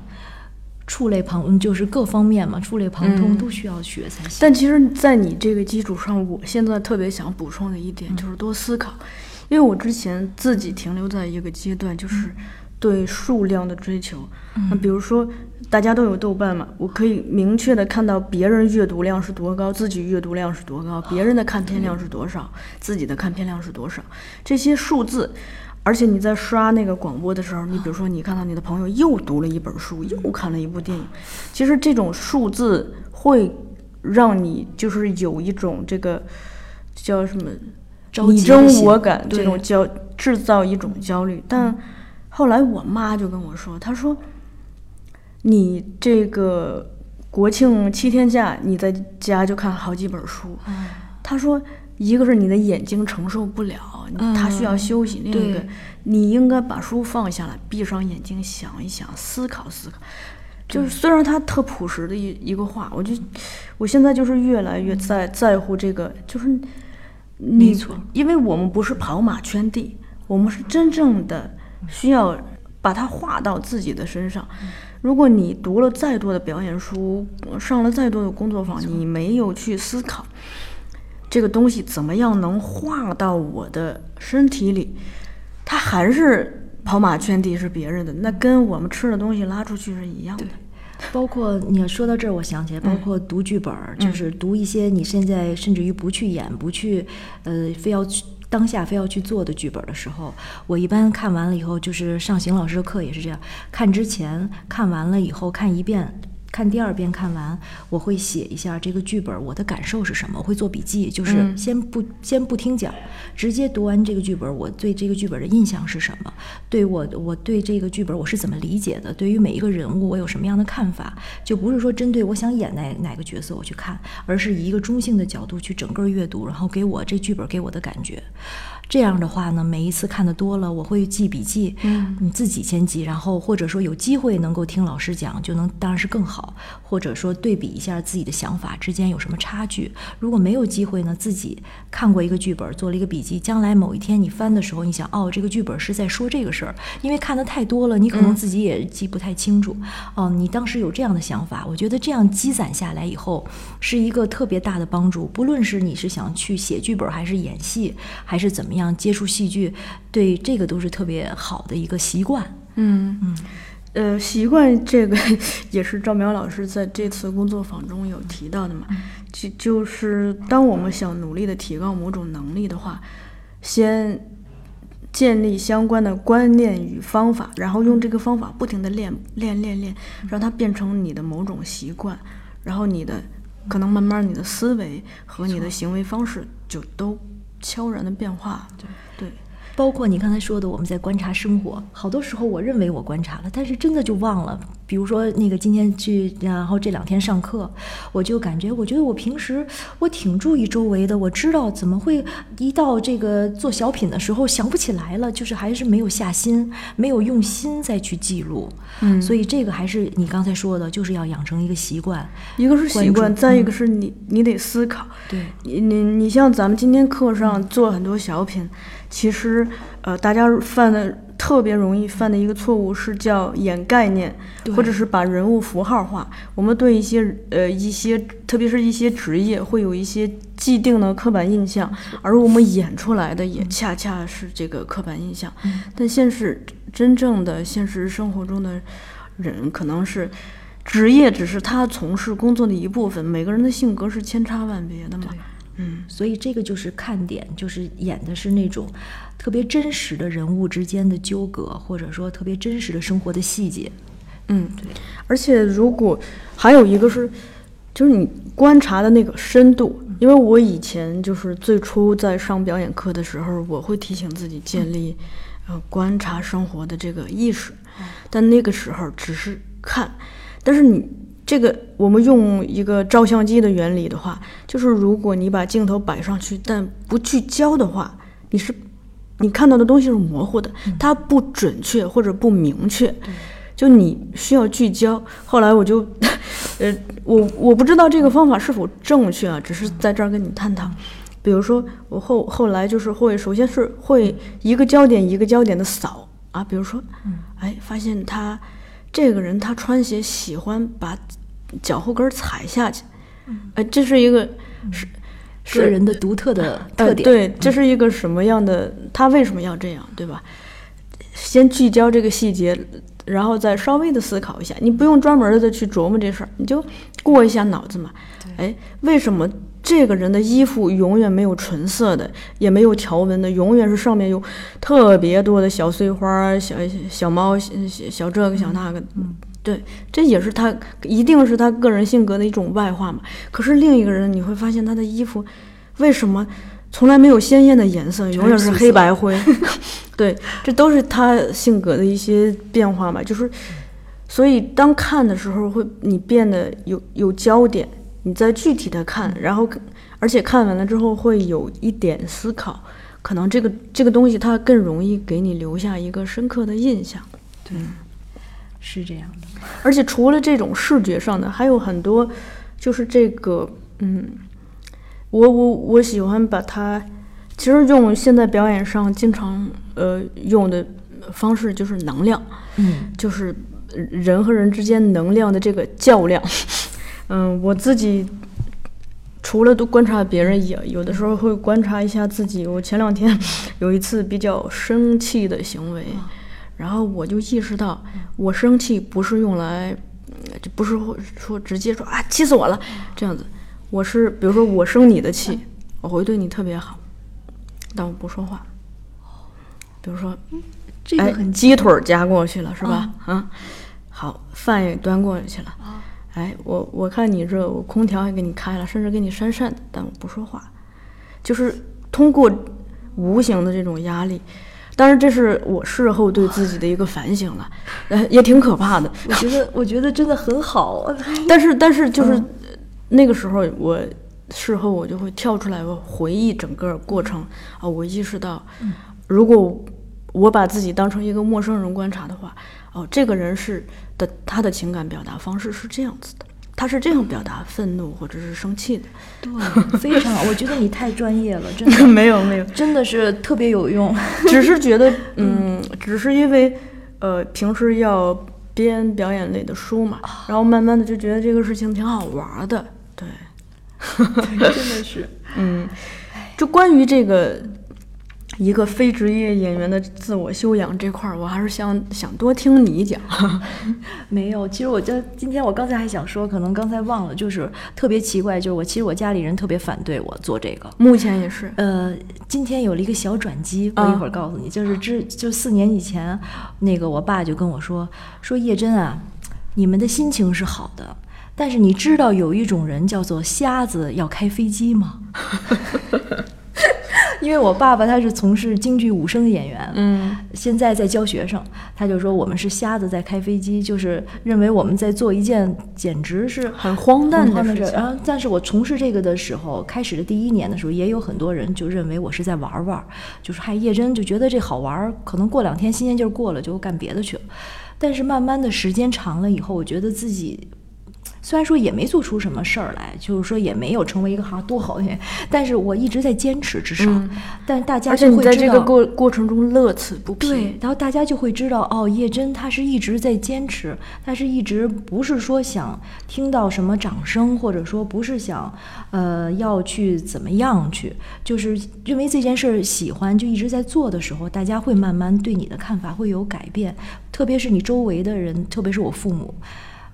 触类旁就是各方面嘛，触类旁通都需要学才行。但其实，在你这个基础上，我现在特别想补充的一点就是多思考，因为我之前自己停留在一个阶段，就是对数量的追求。那比如说，大家都有豆瓣嘛，我可以明确的看到别人阅读量是多高，自己阅读量是多高，别人的看片量是多少，自己的看片量是多少，这些数字。而且你在刷那个广播的时候，你比如说你看到你的朋友又读了一本书，又看了一部电影，其实这种数字会让你就是有一种这个叫什么你争我赶这种焦，制造一种焦虑。但后来我妈就跟我说，她说你这个国庆七天假，你在家就看好几本书。嗯她说，一个是你的眼睛承受不了，它需要嗯休息；另一个对，你应该把书放下来，闭上眼睛想一想，思考思考。就是虽然它特朴实的一一个话，我就我现在就是越来越在在乎这个，就是你，因为我们不是跑马圈地，我们是真正的需要把它画到自己的身上。如果你读了再多的表演书，上了再多的工作坊，你没有去思考这个东西怎么样能化到我的身体里，它还是跑马圈地是别人的，那跟我们吃的东西拉出去是一样的。包括你说到这儿，我想起来，包括读剧本儿，就是读一些你现在甚至于不去演、不去，呃，非要去当下非要去做的剧本的时候，我一般看完了以后，就是上邢老师的课也是这样，看之前看完了以后看一遍。看第二遍看完，我会写一下这个剧本我的感受是什么，我会做笔记，就是嗯先不、先不听讲，直接读完这个剧本，我对这个剧本的印象是什么？对我我对这个剧本我是怎么理解的？对于每一个人物我有什么样的看法？就不是说针对我想演哪哪个角色我去看，而是以一个中性的角度去整个阅读，然后给我这剧本给我的感觉。这样的话呢，每一次看的多了，我会记笔记，嗯你自己先记，然后或者说有机会能够听老师讲，就能当然是更好，或者说对比一下自己的想法之间有什么差距。如果没有机会呢，自己看过一个剧本，做了一个笔记，将来某一天你翻的时候，你想哦，这个剧本是在说这个事儿，因为看的太多了，你可能自己也记不太清楚。哦，你当时有这样的想法，我觉得这样积攒下来以后，是一个特别大的帮助。不论是你是想去写剧本，还是演戏，还是怎么样接触戏剧，对这个都是特别好的一个习惯。嗯嗯，呃，习惯这个也是赵苗老师在这次工作坊中有提到的嘛，就就是当我们想努力的提高某种能力的话，先建立相关的观念与方法，然后用这个方法不停的练练练练，让它变成你的某种习惯，然后你的可能慢慢你的思维和你的行为方式就都悄然的变化。对对，包括你刚才说的，我们在观察生活，好多时候我认为我观察了，但是真的就忘了。比如说那个今天去，然后这两天上课，我就感觉，我觉得我平时我挺注意周围的，我知道怎么会一到这个做小品的时候想不起来了，就是还是没有下心，没有用心再去记录。嗯所以这个还是你刚才说的，就是要养成一个习惯。一个是习惯，再一个是你你得思考。对，你你你像咱们今天课上做很多小品，其实呃大家犯的特别容易犯的一个错误是叫演概念，或者是把人物符号化。我们对一些呃一些，特别是一些职业会有一些既定的刻板印象，而我们演出来的也恰恰是这个刻板印象。嗯但现实真正的现实生活中的人可能是。职业只是他从事工作的一部分，每个人的性格是千差万别的嘛。嗯，所以这个就是看点，就是演的是那种特别真实的人物之间的纠葛，或者说特别真实的生活的细节。嗯，对。而且如果还有一个是，就是你观察的那个深度，因为我以前就是最初在上表演课的时候，我会提醒自己建立呃观察生活的这个意识，但那个时候只是看，但是你。这个我们用一个照相机的原理的话，就是如果你把镜头摆上去，但不聚焦的话，你是你看到的东西是模糊的，它不准确或者不明确。就你需要聚焦。后来我就，呃，我我不知道这个方法是否正确啊，只是在这儿跟你探讨。比如说，我后后来就是会，首先是会一个焦点一个焦点的扫啊，比如说，哎，发现他这个人他穿鞋喜欢把脚后跟儿踩下去，哎，这是一个是个人的独特的特点。呃。对，这是一个什么样的？他为什么要这样，对吧？先聚焦这个细节，然后再稍微的思考一下。你不用专门的去琢磨这事儿，你就过一下脑子嘛。哎，为什么这个人的衣服永远没有纯色的，也没有条纹的，永远是上面有特别多的小碎花、小小猫、小小这个小那个。对，这也是他一定是他个人性格的一种外化嘛。可是另一个人，你会发现他的衣服为什么从来没有鲜艳的颜色，永远是黑白灰？对，这都是他性格的一些变化嘛。就是，所以当看的时候，会你变得有有焦点，你再具体的看，然后而且看完了之后会有一点思考，可能这个这个东西它更容易给你留下一个深刻的印象。对，是这样的。而且除了这种视觉上的，还有很多，就是这个，嗯，我我我喜欢把它，其实用现在表演上经常呃用的方式就是能量，嗯，就是人和人之间能量的这个较量。嗯，我自己除了都观察别人，也有的时候会观察一下自己。我前两天 有一次比较生气的行为。然后我就意识到，我生气不是用来，就不是说直接说啊气死我了这样子。我是比如说我生你的气，我会对你特别好，但我不说话。比如说，哎，鸡腿夹过去了是吧？啊，好，饭也端过去了。哎，我我看你这，我空调也给你开了，甚至给你扇扇，但我不说话，就是通过无形的这种压力。当然，这是我事后对自己的一个反省了，呃，也挺可怕的。我觉得，我觉得真的很好。但是，但是就是那个时候，我事后我就会跳出来，我回忆整个过程啊，我意识到，如果我把自己当成一个陌生人观察的话，哦，这个人是的，他的情感表达方式是这样子的。他是这样表达愤怒或者是生气的，对，非常好。我觉得你太专业了，真的 没有没有，真的是特别有用。只是觉得，嗯，只是因为，呃，平时要编表演类的书嘛，然后慢慢的就觉得这个事情挺好玩的，对，真的是，嗯，就关于这个。一个非职业演员的自我修养这块儿，我还是想想多听你讲。没有，其实我这今天我刚才还想说，可能刚才忘了，就是特别奇怪，就是我其实我家里人特别反对我做这个，目前也是。呃，今天有了一个小转机，我一会儿告诉你，就是之就四年以前，那个我爸就跟我说，说叶真啊，你们的心情是好的，但是你知道有一种人叫做瞎子要开飞机吗？因为我爸爸他是从事京剧武生演员，嗯，现在在教学生，他就说我们是瞎子在开飞机，就是认为我们在做一件简直是很荒诞的事。然后，但是我从事这个的时候，开始的第一年的时候，也有很多人就认为我是在玩玩，就是嗨叶真就觉得这好玩，可能过两天新鲜劲儿过了就干别的去了。但是慢慢的时间长了以后，我觉得自己。虽然说也没做出什么事儿来，就是说也没有成为一个哈多好的人，但是我一直在坚持，至少，但大家就会在这个过过程中乐此不疲。对，然后大家就会知道，哦，叶真他是一直在坚持，他是一直不是说想听到什么掌声，或者说不是想，呃，要去怎么样去，就是认为这件事儿喜欢，就一直在做的时候，大家会慢慢对你的看法会有改变，特别是你周围的人，特别是我父母。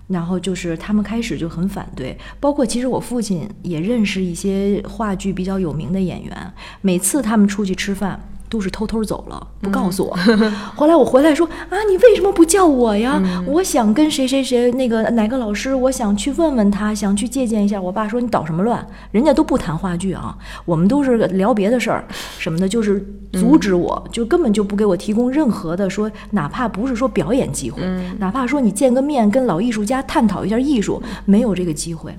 然后就是他们开始就很反对，包括其实我父亲也认识一些话剧比较有名的演员，每次他们出去吃饭。都是偷偷走了，不告诉我。后来我回来说啊，你为什么不叫我呀？我想跟谁谁谁那个哪个老师，我想去问问他，想去借鉴一下。我爸说你捣什么乱？人家都不谈话剧啊，我们都是聊别的事儿什么的，就是阻止我，就根本就不给我提供任何的说，哪怕不是说表演机会，哪怕说你见个面跟老艺术家探讨一下艺术，没有这个机会。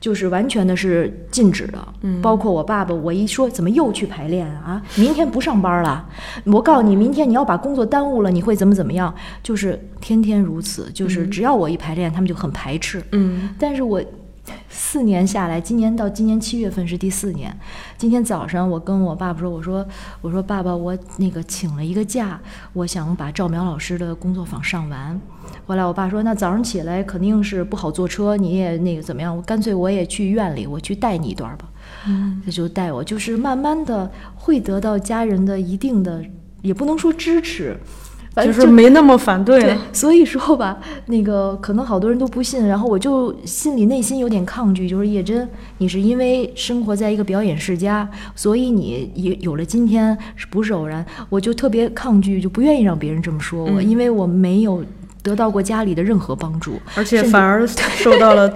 就是完全的是禁止的，包括我爸爸，我一说怎么又去排练啊？明天不上班了，我告诉你，明天你要把工作耽误了，你会怎么怎么样？就是天天如此，就是只要我一排练，他们就很排斥。嗯，但是我。四年下来，今年到今年七月份是第四年。今天早上我跟我爸爸说：“我说，我说爸爸，我那个请了一个假，我想把赵苗老师的工作坊上完。”后来我爸说：“那早上起来肯定是不好坐车，你也那个怎么样？我干脆我也去院里，我去带你一段吧。”嗯，他就带我，就是慢慢的会得到家人的一定的，也不能说支持。就是反正就没那么反对对。所以说吧，那个可能好多人都不信，然后我就心里内心有点抗拒，就是叶真，你是因为生活在一个表演世家，所以你有有了今天是不是偶然？我就特别抗拒，就不愿意让别人这么说我，嗯因为我没有得到过家里的任何帮助，而且反而 受到了，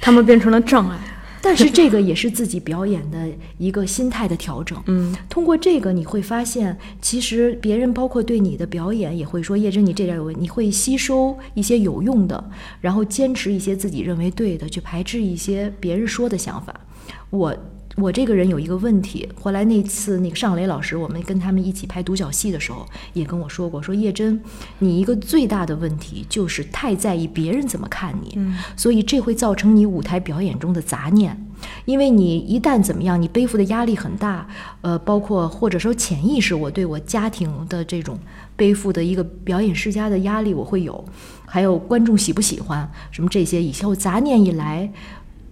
他们变成了障碍。但是这个也是自己表演的一个心态的调整。嗯，通过这个，你会发现，其实别人包括对你的表演也会说：“叶真，你这点有问题。”你会吸收一些有用的，然后坚持一些自己认为对的，去排斥一些别人说的想法。我我这个人有一个问题，后来那次那个尚雷老师，我们跟他们一起拍独角戏的时候，也跟我说过，说叶真，你一个最大的问题就是太在意别人怎么看你，所以这会造成你舞台表演中的杂念。因为你一旦怎么样，你背负的压力很大，呃，包括或者说潜意识，我对我家庭的这种背负的一个表演世家的压力，我会有，还有观众喜不喜欢，什么这些，以后杂念一来，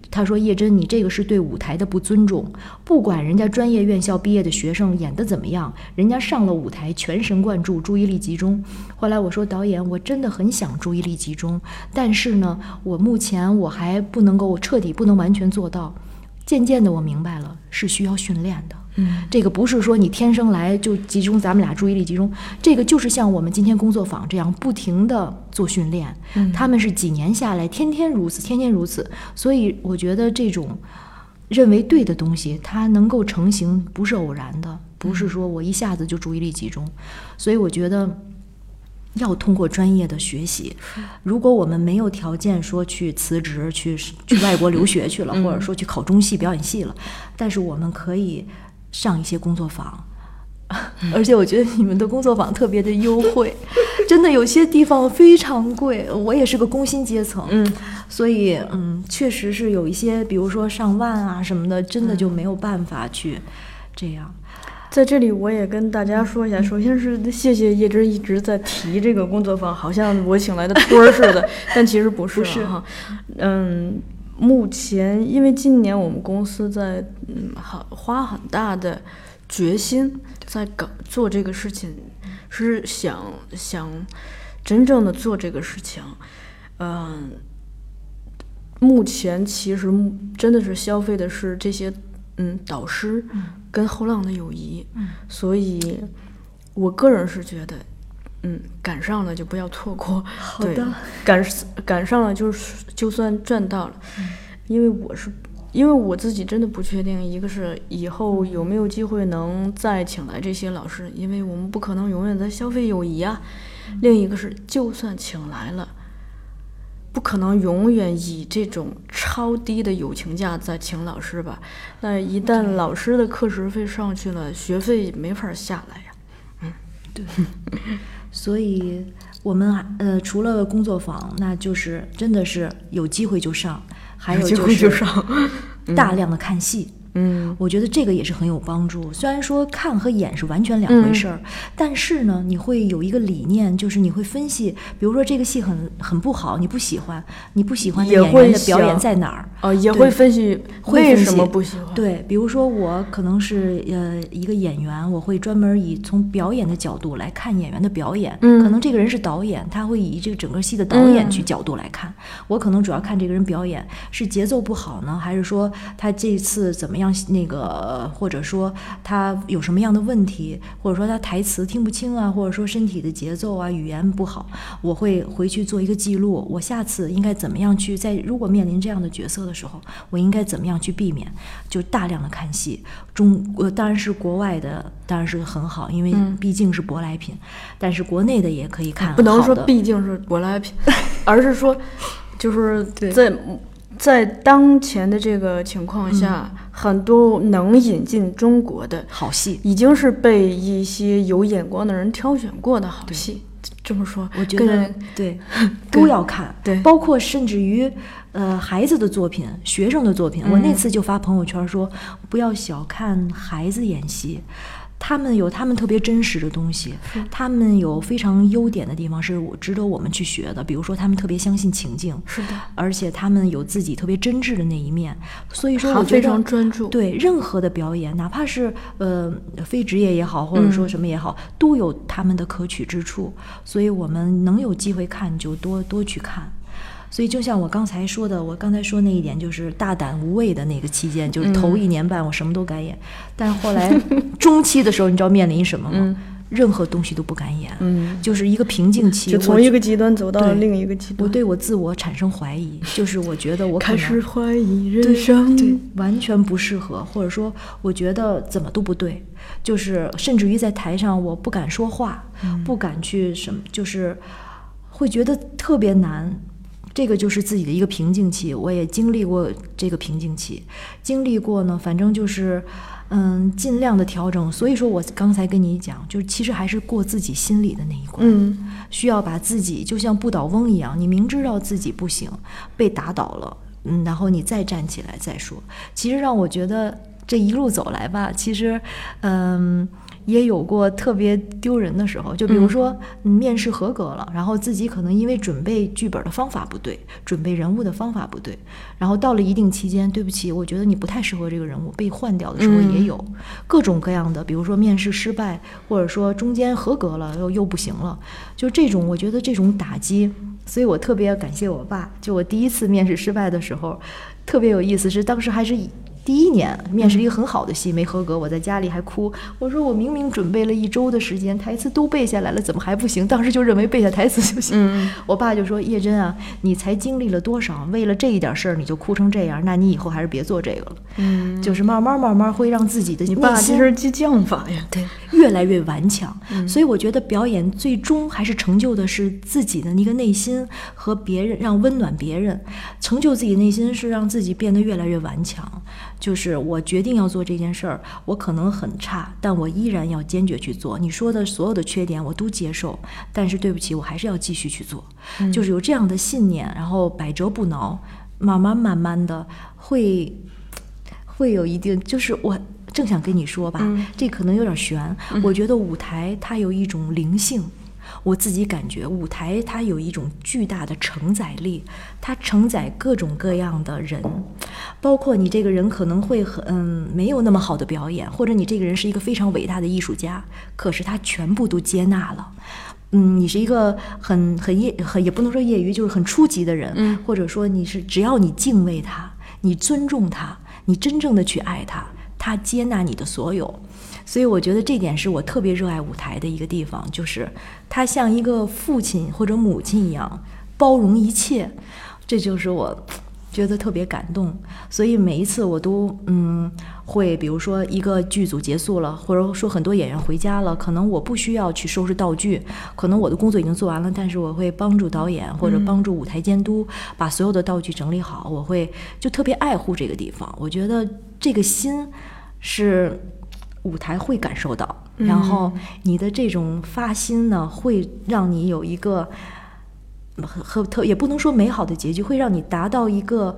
他说：“叶真，你这个是对舞台的不尊重。不管人家专业院校毕业的学生演得怎么样，人家上了舞台全神贯注，注意力集中。后来我说，导演，我真的很想注意力集中，但是呢，我目前我还不能够彻底不能完全做到。渐渐的，我明白了，是需要训练的。嗯，这个不是说你天生来就集中咱们俩注意力集中，这个就是像我们今天工作坊这样不停的做训练。嗯他们是几年下来，天天如此，天天如此。所以我觉得这种认为对的东西，它能够成型，不是偶然的，不是说我一下子就注意力集中。所以我觉得。要通过专业的学习，如果我们没有条件说去辞职、去去外国留学去了，或者说去考中戏、表演系了，但是我们可以上一些工作坊，而且我觉得你们的工作坊特别的优惠，真的有些地方非常贵。我也是个工薪阶层，嗯，所以嗯，确实是有一些，比如说上万啊什么的，真的就没有办法去这样。在这里我也跟大家说一下，首先是谢谢叶芝一直在提这个工作坊，好像我请来的托儿似的，但其实不是不是哈。嗯，目前因为今年我们公司在嗯很花很大的决心在搞做这个事情，是想想真正的做这个事情，嗯。目前其实目真的是消费的是这些嗯导师跟后浪的友谊，嗯所以我个人是觉得，嗯，赶上了就不要错过，对好的，赶赶上了就是就算赚到了，因为我是。因为我自己真的不确定，一个是以后有没有机会能再请来这些老师，因为我们不可能永远在消费友谊啊。另一个是，就算请来了，不可能永远以这种超低的友情价在请老师吧？那一旦老师的课时费上去了，学费没法下来呀。所以我们还呃除了工作坊，那就是真的是有机会就上，还有就是大量的看戏。嗯我觉得这个也是很有帮助。虽然说看和演是完全两回事儿，但是呢，你会有一个理念，就是你会分析，比如说这个戏很很不好，你不喜欢，你不喜欢的演员的表演在哪儿？哦，也会分析会分为什么不喜欢。，对，比如说我可能是呃一个演员，我会专门以从表演的角度来看演员的表演。嗯可能这个人是导演，他会以这个整个戏的导演去角度来看。我可能主要看这个人表演是节奏不好呢，还是说他这次怎么样那个，或者说他有什么样的问题，或者说他台词听不清啊，或者说身体的节奏啊、语言不好，我会回去做一个记录。我下次应该怎么样去在如果面临这样的角色的时候，我应该怎么样去避免？就大量的看戏，中呃当然是国外的，当然是很好，因为毕竟是舶来品，但是国内的也可以看。不能说毕竟是舶来品，而是说，就是 在在当前的这个情况下，嗯很多能引进中国的，好戏。已经是被一些有眼光的人挑选过的好戏。这么说，我觉得对 都要看，对包括甚至于呃孩子的作品、学生的作品。我那嗯次就发朋友圈说，不要小看孩子演戏。他们有他们特别真实的东西，他们有非常优点的地方，是我值得我们去学的。比如说，他们特别相信情境，是的，而且他们有自己特别真挚的那一面。所以说，我觉得非常专注。对任何的表演，哪怕是呃非职业也好，或者说什么也好，都有他们的可取之处。所以我们能有机会看，就多多去看。所以就像我刚才说的，我刚才说那一点，就是大胆无畏的那个期间，就是头一年半我什么都敢演，但是后来 中期的时候，你知道面临什么吗？任何东西都不敢演，嗯，就是一个瓶颈期。就从一个极端走到了另一个极端。我对我自我产生怀疑，就是我觉得我开始怀疑人生。对，完全不适合，或者说我觉得怎么都不对，就是甚至于在台上我不敢说话，不敢去什么，就是会觉得特别难。这个就是自己的一个瓶颈期，我也经历过这个瓶颈期，经历过呢，反正就是，嗯，尽量的调整。所以说我刚才跟你讲，就是其实还是过自己心里的那一关。嗯，需要把自己就像不倒翁一样，你明知道自己不行，被打倒了，嗯，然后你再站起来再说。其实让我觉得这一路走来吧，其实，嗯。也有过特别丢人的时候，就比如说嗯面试合格了，然后自己可能因为准备剧本的方法不对，准备人物的方法不对，然后到了一定期间，对不起，我觉得你不太适合这个人物，被换掉的时候也有、各种各样的，比如说面试失败，或者说中间合格了又又不行了，就这种，我觉得这种打击，所以我特别感谢我爸。就我第一次面试失败的时候，特别有意思，是当时还是以。第一年面试一个很好的戏没合格，我在家里还哭。我说我明明准备了一周的时间，台词都背下来了，怎么还不行？当时就认为背下台词就行。嗯 我爸就说：“叶真啊，你才经历了多少？为了这一点事儿你就哭成这样，那你以后还是别做这个了。”嗯，就是慢慢慢慢会让自己的你爸内心这是激将法呀。对，越来越顽强。所以我觉得表演最终还是成就的是自己的那个内心和别人，让温暖别人。成就自己内心是让自己变得越来越顽强。就是我决定要做这件事儿，我可能很差，但我依然要坚决去做。你说的所有的缺点我都接受，但是对不起，我还是要继续去做。就是有这样的信念，然后百折不挠，慢慢慢慢的会会有一定，就是我正想跟你说吧，这可能有点悬。我觉得舞台它有一种灵性，我自己感觉舞台它有一种巨大的承载力，它承载各种各样的人，包括你这个人可能会很嗯没有那么好的表演，或者你这个人是一个非常伟大的艺术家，可是他全部都接纳了。嗯，你是一个很很业很也不能说业余，就是很初级的人，嗯或者说你是只要你敬畏他，你尊重他，你真正的去爱他，他接纳你的所有。所以我觉得这点是我特别热爱舞台的一个地方，就是他像一个父亲或者母亲一样包容一切，这就是我觉得特别感动。所以每一次我都嗯会，比如说一个剧组结束了，或者说很多演员回家了，可能我不需要去收拾道具，可能我的工作已经做完了，但是我会帮助导演或者帮助舞台监督把所有的道具整理好，我会就特别爱护这个地方。我觉得这个心是舞台会感受到，然后你的这种发心呢，会让你有一个和特也不能说美好的结局，会让你达到一个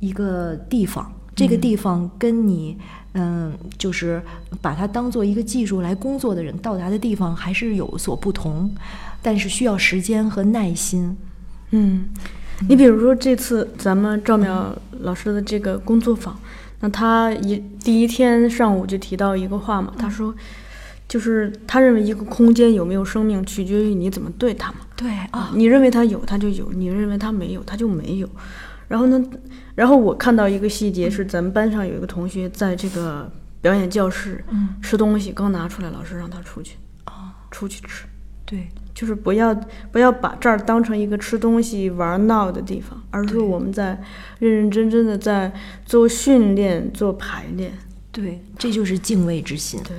一个地方，这个地方跟你嗯，就是把它当做一个技术来工作的人到达的地方还是有所不同，但是需要时间和耐心。嗯，你比如说这次咱们赵淼老师的这个工作坊，那他一第一天上午就提到一个话嘛，他说，就是他认为一个空间有没有生命，取决于你怎么对它嘛。对啊，你认为它有，它就有；你认为它没有，它就没有。然后呢，然后我看到一个细节是，咱们班上有一个同学在这个表演教室嗯吃东西，刚拿出来，老师让他出去，啊，出去吃。对，就是不要不要把这儿当成一个吃东西玩闹的地方，而是我们在认认真真的在做训练、做排练。对，这就是敬畏之心。对，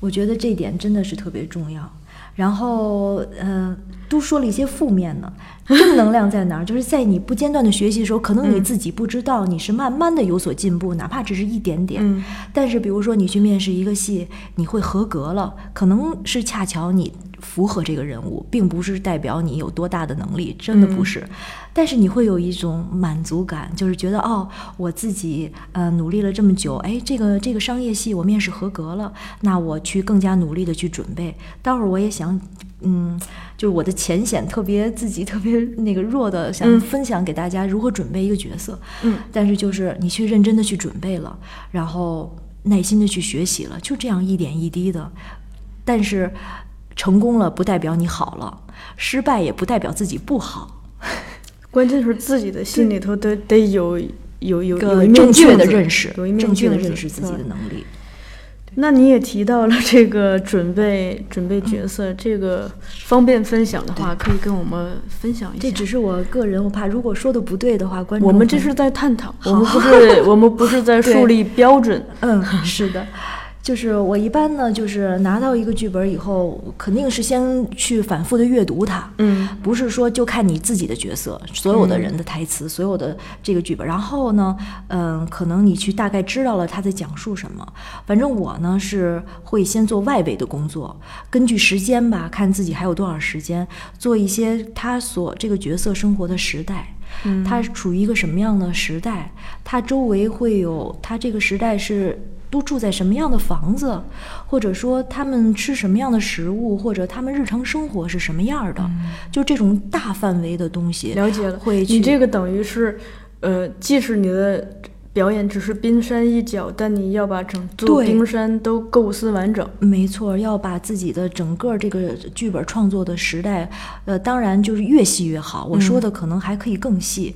我觉得这点真的是特别重要。然后，呃，都说了一些负面的，正能量在哪儿？就是在你不间断的学习的时候，可能你自己不知道，你是慢慢的有所进步，哪怕只是一点点。嗯但是，比如说你去面试一个戏，你会合格了，可能是恰巧你符合这个人物，并不是代表你有多大的能力，真的不是。但是你会有一种满足感，就是觉得哦，我自己呃努力了这么久，哎，这个这个商业戏我面试合格了，那我去更加努力的去准备。待会儿我也想，嗯，就是我的浅显特别自己特别那个弱的，想分享给大家如何准备一个角色。嗯，但是就是你去认真的去准备了，然后耐心的去学习了，就这样一点一滴的。但是成功了不代表你好了，失败也不代表自己不好。关键是自己的心里头得得有有有有个一面正确的认识有一，面正确的认识自己的能力。那你也提到了这个准备准备角色，这个方便分享的话，可以跟我们分享一下。这只是我个人，我怕如果说的不对的话，观众我们这是在探讨，我们不是我们不是在树 立标准。嗯，是的，就是我一般呢，就是拿到一个剧本以后，肯定是先去反复的阅读它，嗯，不是说就看你自己的角色，所有的人的台词，所有的这个剧本，然后呢，嗯，可能你去大概知道了他在讲述什么。反正我呢是会先做外围的工作，根据时间吧，看自己还有多少时间，做一些他所这个角色生活的时代。嗯他处于一个什么样的时代？他周围会有他这个时代是都住在什么样的房子，或者说他们吃什么样的食物，或者他们日常生活是什么样的？就这种大范围的东西，了解了。会你这个等于是，呃，即使你的表演只是冰山一角，但你要把整座冰山都构思完整。没错，要把自己的整个这个剧本创作的时代，呃，当然就是越细越好。我说的可能还可以更细。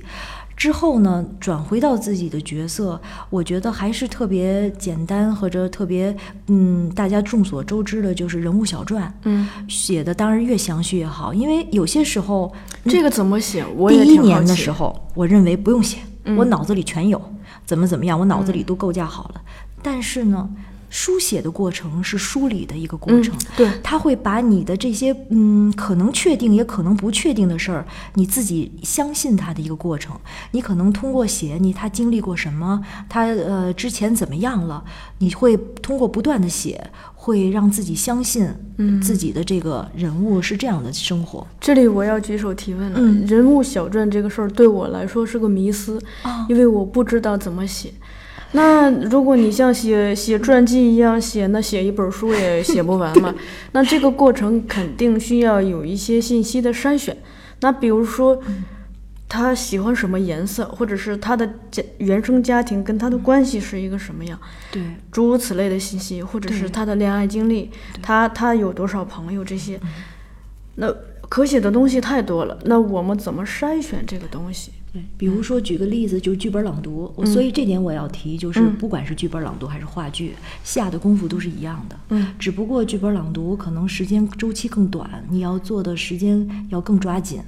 之后呢，转回到自己的角色，我觉得还是特别简单或者特别，嗯，大家众所周知的就是人物小传，嗯，写的当然越详细越好，因为有些时候这个怎么写？我第一年的时候，我认为不用写，嗯我脑子里全有，怎么怎么样，我脑子里都构架好了。但是呢，书写的过程是梳理的一个过嗯程，对他会把你的这些嗯可能确定也可能不确定的事儿，你自己相信他的一个过程。你可能通过写你他经历过什么，他呃之前怎么样了，你会通过不断的写，会让自己相信嗯自己的这个人物是这样的生活。这里我要举手提问了。嗯人物小传这个事儿对我来说是个迷思，啊因为我不知道怎么写。那如果你像写写传记一样写，那写一本书也写不完嘛。那这个过程肯定需要有一些信息的筛选。那比如说，他喜欢什么颜色，或者是他的家原生家庭跟他的关系是一个什么样，对，诸如此类的信息，或者是他的恋爱经历，他他有多少朋友这些，那可写的东西太多了。那我们怎么筛选这个东西？对，比如说举个例子，就是剧本朗读，我所以这点我要提，就是嗯不管是剧本朗读还是话剧，下的功夫都是一样的。嗯，只不过剧本朗读可能时间周期更短，你要做的时间要更抓紧。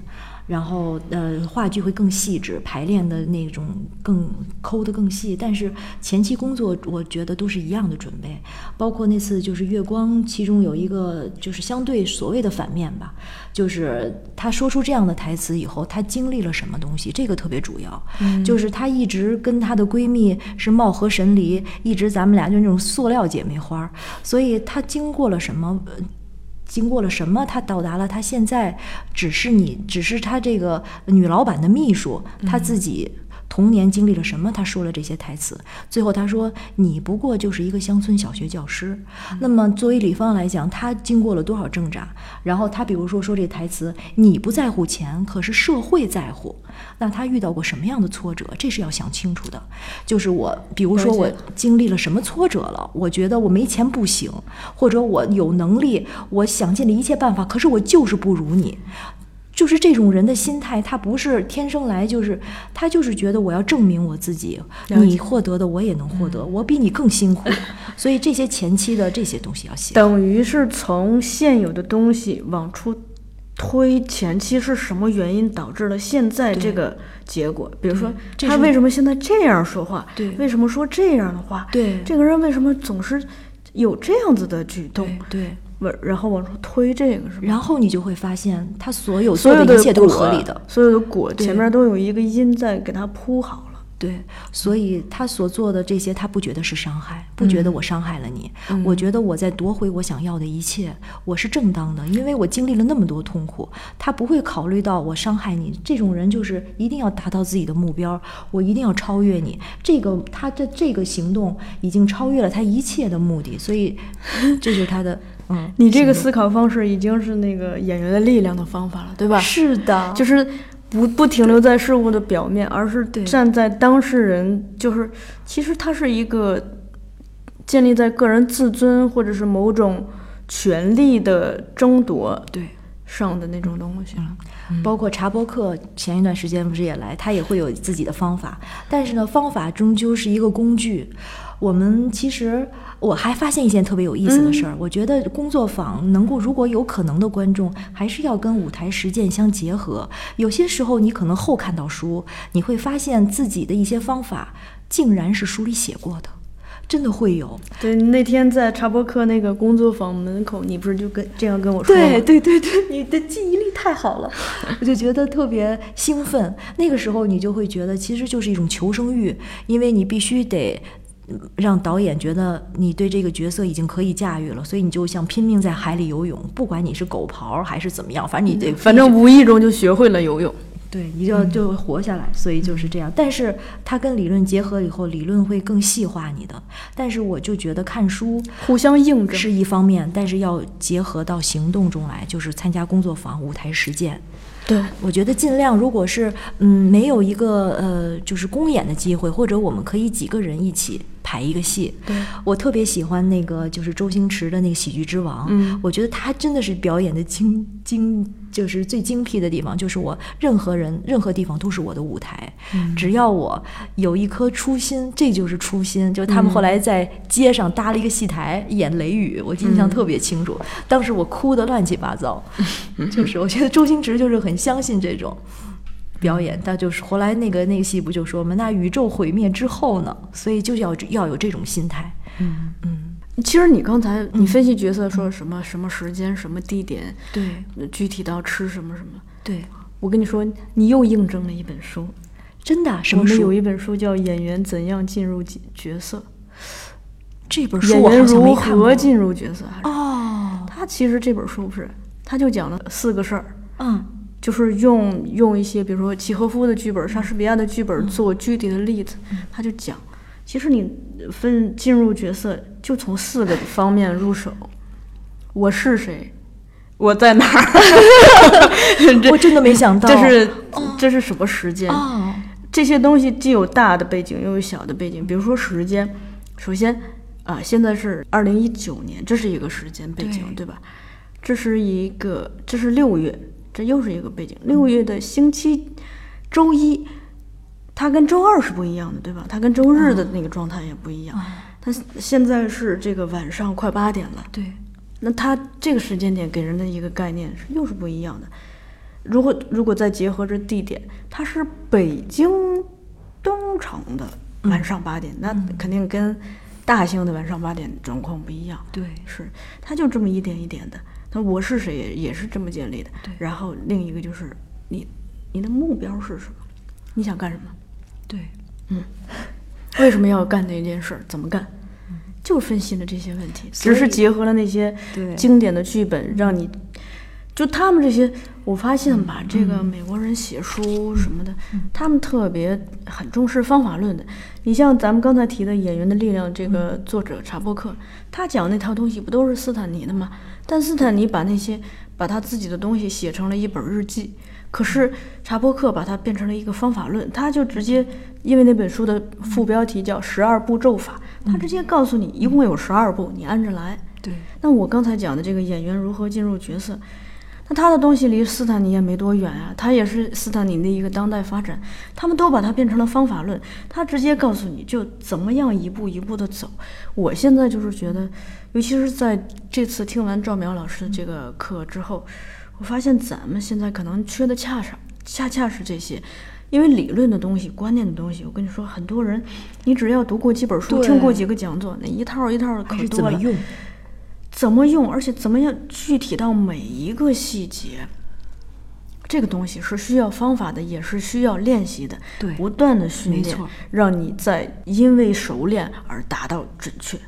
然后，呃，话剧会更细致，排练的那种更抠的更细，但是前期工作我觉得都是一样的准备，包括那次就是月光，其中有一个就是相对所谓的反面吧，就是他说出这样的台词以后，他经历了什么东西，这个特别主要，就是她一直跟她的闺蜜是貌合神离，一直咱们俩就那种塑料姐妹花儿，所以她经过了什么？呃经过了什么？他到达了他现在，只是你，只是他这个女老板的秘书，他自己童年经历了什么？他说了这些台词，最后他说：“你不过就是一个乡村小学教师。”那么作为李芳来讲，她经过了多少挣扎？然后他比如说说这台词：“你不在乎钱，可是社会在乎。”那他遇到过什么样的挫折？这是要想清楚的。就是我，比如说我经历了什么挫折了，我觉得我没钱不行，或者我有能力，我想尽了一切办法，可是我就是不如你。就是这种人的心态，他不是天生来，就是他就是觉得我要证明我自己，你获得的我也能获得，我比你更辛苦，所以这些前期的这些东西要写。等于是从现有的东西往出推，前期是什么原因导致了现在这个结果？比如说，他为什么现在这样说话？对为什么说这样的话？对这个人为什么总是有这样子的举动？对对，往然后往出推这个是吧？然后你就会发现，他所有所有做的一切都是合理的。所有的果对前面都有一个因在给它铺好了。对，所以他所做的这些，他不觉得是伤害，不觉得我伤害了你。我觉得我在夺回我想要的一切，我是正当的，因为我经历了那么多痛苦。他不会考虑到我伤害你，这种人就是一定要达到自己的目标，我一定要超越你。这个他的这个行动已经超越了他一切的目的，所以这就是他的嗯。你这个思考方式已经是那个演员的力量的方法了，对吧？是的，就是不不停留在事物的表面，而是对站在当事人，就是其实它是一个建立在个人自尊或者是某种权利的争夺对。上的那种东西了。包括查伯克前一段时间不是也来，他也会有自己的方法，但是呢，方法终究是一个工具。我们其实我还发现一件特别有意思的事儿，我觉得工作坊能够如果有可能的观众，还是要跟舞台实践相结合。有些时候你可能后看到书，你会发现自己的一些方法竟然是书里写过的，真的会有。对，那天在查伯克那个工作坊门口，你不是就跟这样跟我说吗？对对对对，你的记忆力太好了，我就觉得特别兴奋。那个时候你就会觉得，其实就是一种求生欲，因为你必须得。嗯让导演觉得你对这个角色已经可以驾驭了，所以你就像拼命在海里游泳，不管你是狗刨还是怎么样，反正你得，反正无意中就学会了游泳。对，你就要就活下来，所以就是这样。但是它跟理论结合以后，理论会更细化你的。但是我就觉得看书互相印证是一方面，但是要结合到行动中来，就是参加工作坊、舞台实践。对，我觉得尽量，如果是嗯没有一个呃就是公演的机会，或者我们可以几个人一起排一个戏。对我特别喜欢那个就是周星驰的那个《喜剧之王》，嗯我觉得他真的是表演的精精，就是最精辟的地方，就是我任何人任何地方都是我的舞台，只要我有一颗初心，这就是初心。就他们后来在街上搭了一个戏台演雷雨，我印象特别清楚，当时我哭的乱七八糟，就是我觉得周星驰就是很相信这种。表演，但就是后来那个那个戏不就说嘛，那宇宙毁灭之后呢？所以就要要有这种心态。嗯嗯，其实你刚才你分析角色说什么什么时间什么地点，对具体到吃什么什么，对，我跟你说，你又印证了一本书。真的什么书我们有？一本书叫《演员怎样进入角角色这本》，书演员如何进入角色。还是哦，他其实这本书不是，他就讲了四个事儿，嗯就是用用一些比如说契诃夫的剧本、莎士比亚的剧本做具体的例子，他就讲，其实你分进入角色就从四个方面入手，我是谁，我在哪儿，这我真的没想到，这是这是什么时间？哦，这些东西既有大的背景，又有小的背景。比如说时间，首先啊，现在是二零一九年，这是一个时间背景，对对吧？这是一个，这是六月，这又是一个背景。六月的星期周一，它跟周二是不一样的，对吧？它跟周日的那个状态也不一样。它现在是这个晚上快八点了，对，那它这个时间点给人的一个概念是又是不一样的。如果如果再结合着地点，它是北京东城的晚上八点，那肯定跟大兴的晚上八点状况不一样。对是，它就这么一点一点的。那我是谁也也是这么建立的。对然后另一个就是你你的目标是什么？你想干什么？对，嗯为什么要干那件事儿？怎么干？就分析了这些问题，只是结合了那些经典的剧本，让你就他们这些，我发现吧，这个美国人写书什么的，他们特别很重视方法论的。你像咱们刚才提的《演员的力量》这个作者查波克，他讲那套东西不都是斯坦尼的吗？但斯坦尼把那些把他自己的东西写成了一本日记，可是查波克把它变成了一个方法论，他就直接因为那本书的副标题叫“十二步骤法”，他直接告诉你一共有十二步，你按着来。对，那我刚才讲的这个演员如何进入角色，那他的东西离斯坦尼也没多远啊，他也是斯坦尼的一个当代发展，他们都把它变成了方法论，他直接告诉你就怎么样一步一步的走。我现在就是觉得，尤其是在这次听完赵淼老师的这个课之后，我发现咱们现在可能缺的恰恰恰恰是这些。因为理论的东西、观念的东西，我跟你说，很多人，你只要读过几本书、听过几个讲座，那一套一套的可多了。怎么用，而且怎么样具体到每一个细节，这个东西是需要方法的，也是需要练习的，对不断的训练让你在因为熟练而达到准确。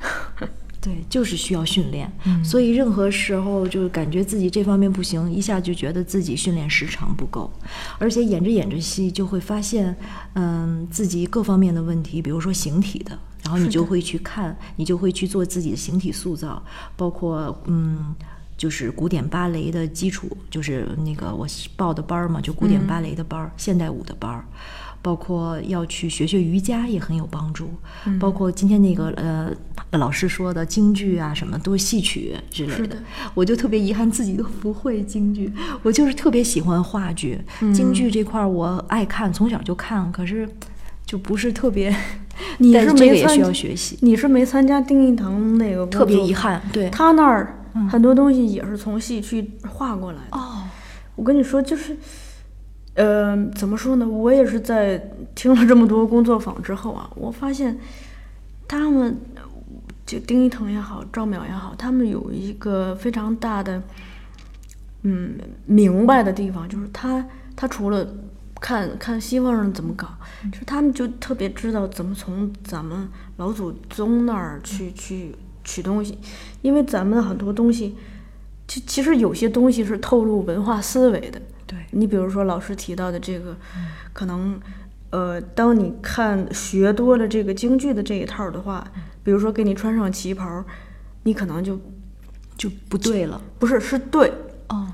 对，就是需要训练。所以任何时候就感觉自己这方面不行，一下就觉得自己训练时长不够，而且演着演着戏就会发现，嗯，自己各方面的问题，比如说形体的，然后你就会去看，你就会去做自己的形体塑造，包括嗯。就是古典芭蕾的基础，就是那个我报的班儿嘛，就古典芭蕾的班儿、现代舞的班儿，包括要去学学瑜伽也很有帮助，包括今天那个呃老师说的京剧啊什么都是戏曲之类的是的，我就特别遗憾自己都不会京剧，我就是特别喜欢话剧，京剧这块儿我爱看，从小就看，可是就不是特别，你是没参这个也需要学习，你是没参加丁一腾那个特别遗。憾，对，他那儿很多东西也是从戏去画过来的。哦，我跟你说，就是，呃，怎么说呢？我也是在听了这么多工作坊之后啊，我发现他们就丁一腾也好，赵淼也好，他们有一个非常大的，嗯，明白的地方，就是他他除了看看西方人怎么搞，就是他们就特别知道怎么从咱们老祖宗那儿去去取东西，因为咱们很多东西。其其实有些东西是透露文化思维的，对，你比如说老师提到的这个，可能，呃，当你看学多了这个京剧的这一套的话，比如说给你穿上旗袍，你可能就就不对了，不是是对，哦，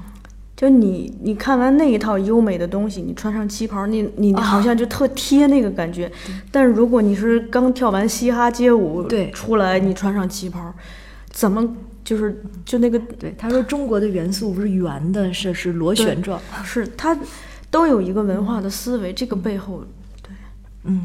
就你你看完那一套优美的东西，你穿上旗袍，你你好像就特贴那个感觉。但如果你是刚跳完嘻哈街舞对。出来，你穿上旗袍，怎么就是就那个对，他说中国的元素不是圆的，是是螺旋状，是它都有一个文化的思维，这个背后，对，嗯，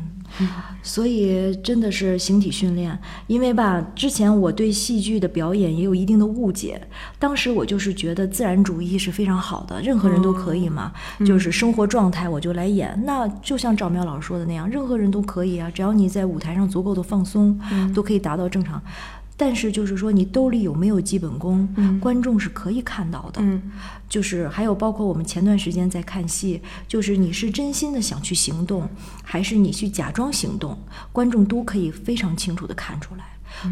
所以真的是形体训练，因为吧，之前我对戏剧的表演也有一定的误解，当时我就是觉得自然主义是非常好的，任何人都可以嘛，就是生活状态我就来演，那就像赵苗老师说的那样，任何人都可以啊，只要你在舞台上足够的放松，都可以达到正常。但是就是说，你兜里有没有基本功，观众是可以看到的。嗯就是还有包括我们前段时间在看戏，就是你是真心的想去行动，还是你去假装行动，观众都可以非常清楚的看出来。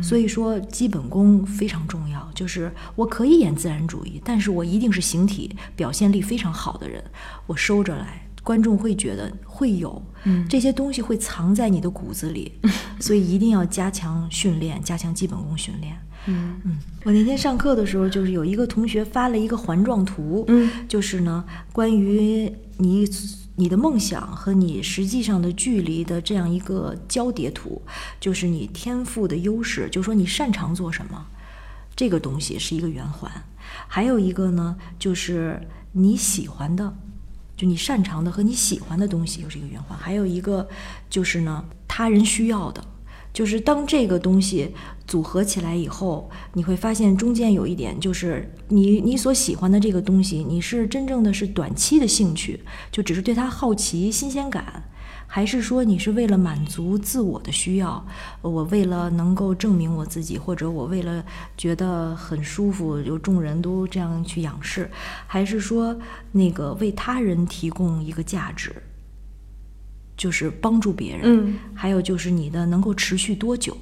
所以说，基本功非常重要。就是我可以演自然主义，但是我一定是形体表现力非常好的人，我收着来，观众会觉得会有，这些东西会藏在你的骨子里，所以一定要加强训练，加强基本功训练。嗯嗯，我那天上课的时候，就是有一个同学发了一个环状图，嗯，就是呢，关于你你的梦想和你实际上的距离的这样一个交叠图，就是你天赋的优势，就说你擅长做什么，这个东西是一个圆环，还有一个呢，就是你喜欢的。就你擅长的和你喜欢的东西又是一个圆环，还有一个就是呢，他人需要的，就是当这个东西组合起来以后，你会发现中间有一点，就是你你所喜欢的这个东西，你是真正的是短期的兴趣，就只是对它好奇、新鲜感，还是说你是为了满足自我的需要？我为了能够证明我自己，或者我为了觉得很舒服，有众人都这样去仰视，还是说那个为他人提供一个价值？就是帮助别人，嗯还有就是你的能够持续多久，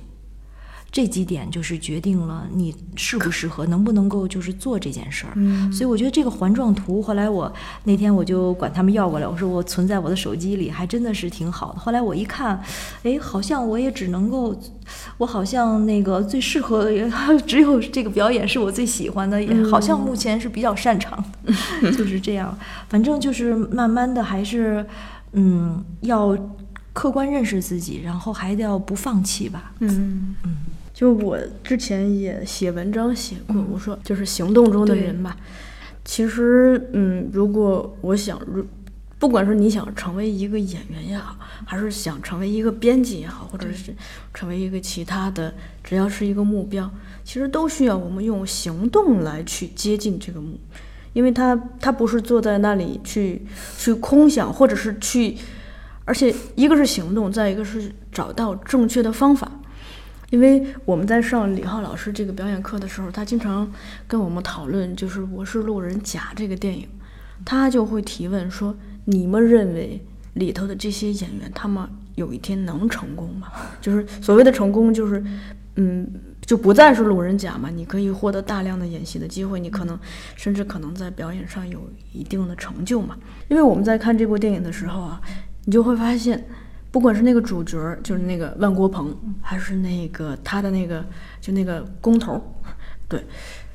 这几点就是决定了你适不适合，能不能够就是做这件事儿。嗯所以我觉得这个环状图，后来我那天我就管他们要过来，我说我存在我的手机里，还真的是挺好的。后来我一看，哎，好像我也只能够，我好像那个最适合的也 只有这个表演是我最喜欢的，也好像目前是比较擅长的，就是这样。反正就是慢慢的还是，嗯，要客观认识自己，然后还得要不放弃吧。嗯嗯，就我之前也写文章写过，我说就是行动中的人吧。其实，嗯，如果我想，如不管是你想成为一个演员也好，还是想成为一个编辑也好，或者是成为一个其他的，只要是一个目标，其实都需要我们用行动来去接近这个目，因为他他不是坐在那里去去空想，或者是去，而且一个是行动，再一个是找到正确的方法。因为我们在上李浩老师这个表演课的时候，他经常跟我们讨论，就是《我是路人甲》这个电影。他就会提问说：“你们认为里头的这些演员，他们有一天能成功吗？” 就是所谓的成功，就是嗯，就不再是路人甲嘛，你可以获得大量的演戏的机会，你可能甚至可能在表演上有一定的成就嘛。因为我们在看这部电影的时候啊，你就会发现，不管是那个主角，就是那个万国鹏，还是那个他的那个就那个工头，对，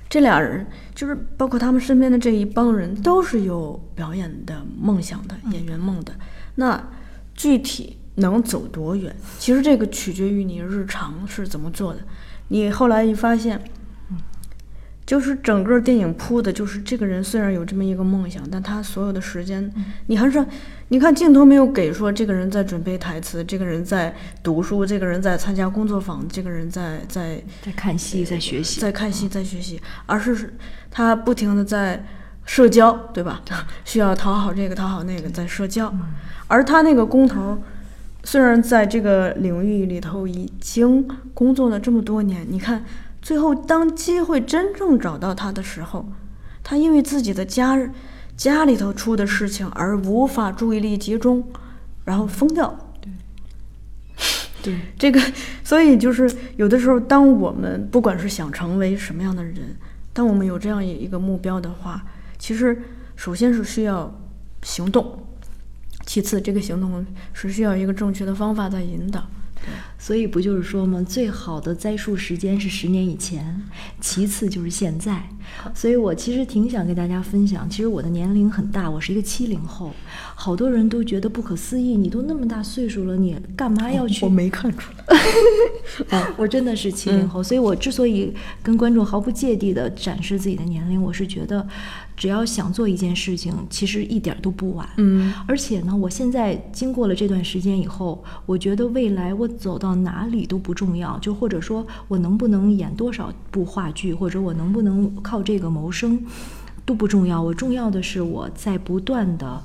这俩人就是包括他们身边的这一帮人，都是有表演的梦想的演员梦的。那具体能走多远，其实这个取决于你日常是怎么做的。你后来一发现，就是整个电影铺的，就是这个人虽然有这么一个梦想，但他所有的时间，你还是你看镜头没有给说这个人在准备台词，这个人在读书，这个人在参加工作坊，这个人在在在看戏，在学习，在看戏，在学习，而是他不停的在社交，对吧？需要讨好这个，讨好那个，在社交。而他那个工头儿，虽然在这个领域里头已经工作了这么多年，你看最后当机会真正找到他的时候，他因为自己的家家里头出的事情而无法注意力集中，然后疯掉。对，这个，所以就是有的时候，当我们不管是想成为什么样的人，当我们有这样一个目标的话，其实首先是需要行动，其次这个行动是需要一个正确的方法在引导。所以不就是说吗？最好的栽树时间是十年以前，其次就是现在。所以我其实挺想跟大家分享，其实我的年龄很大，我是一个七零后，好多人都觉得不可思议，你都那么大岁数了，你干嘛要去？我没看出来。我真的是七零后，所以我之所以跟观众毫不芥蒂的展示自己的年龄，我是觉得，只要想做一件事情，其实一点儿都不晚。嗯，而且呢，我现在经过了这段时间以后，我觉得未来我走到哪里都不重要，就或者说我能不能演多少部话剧，或者我能不能靠这个谋生，都不重要。我重要的是我在不断的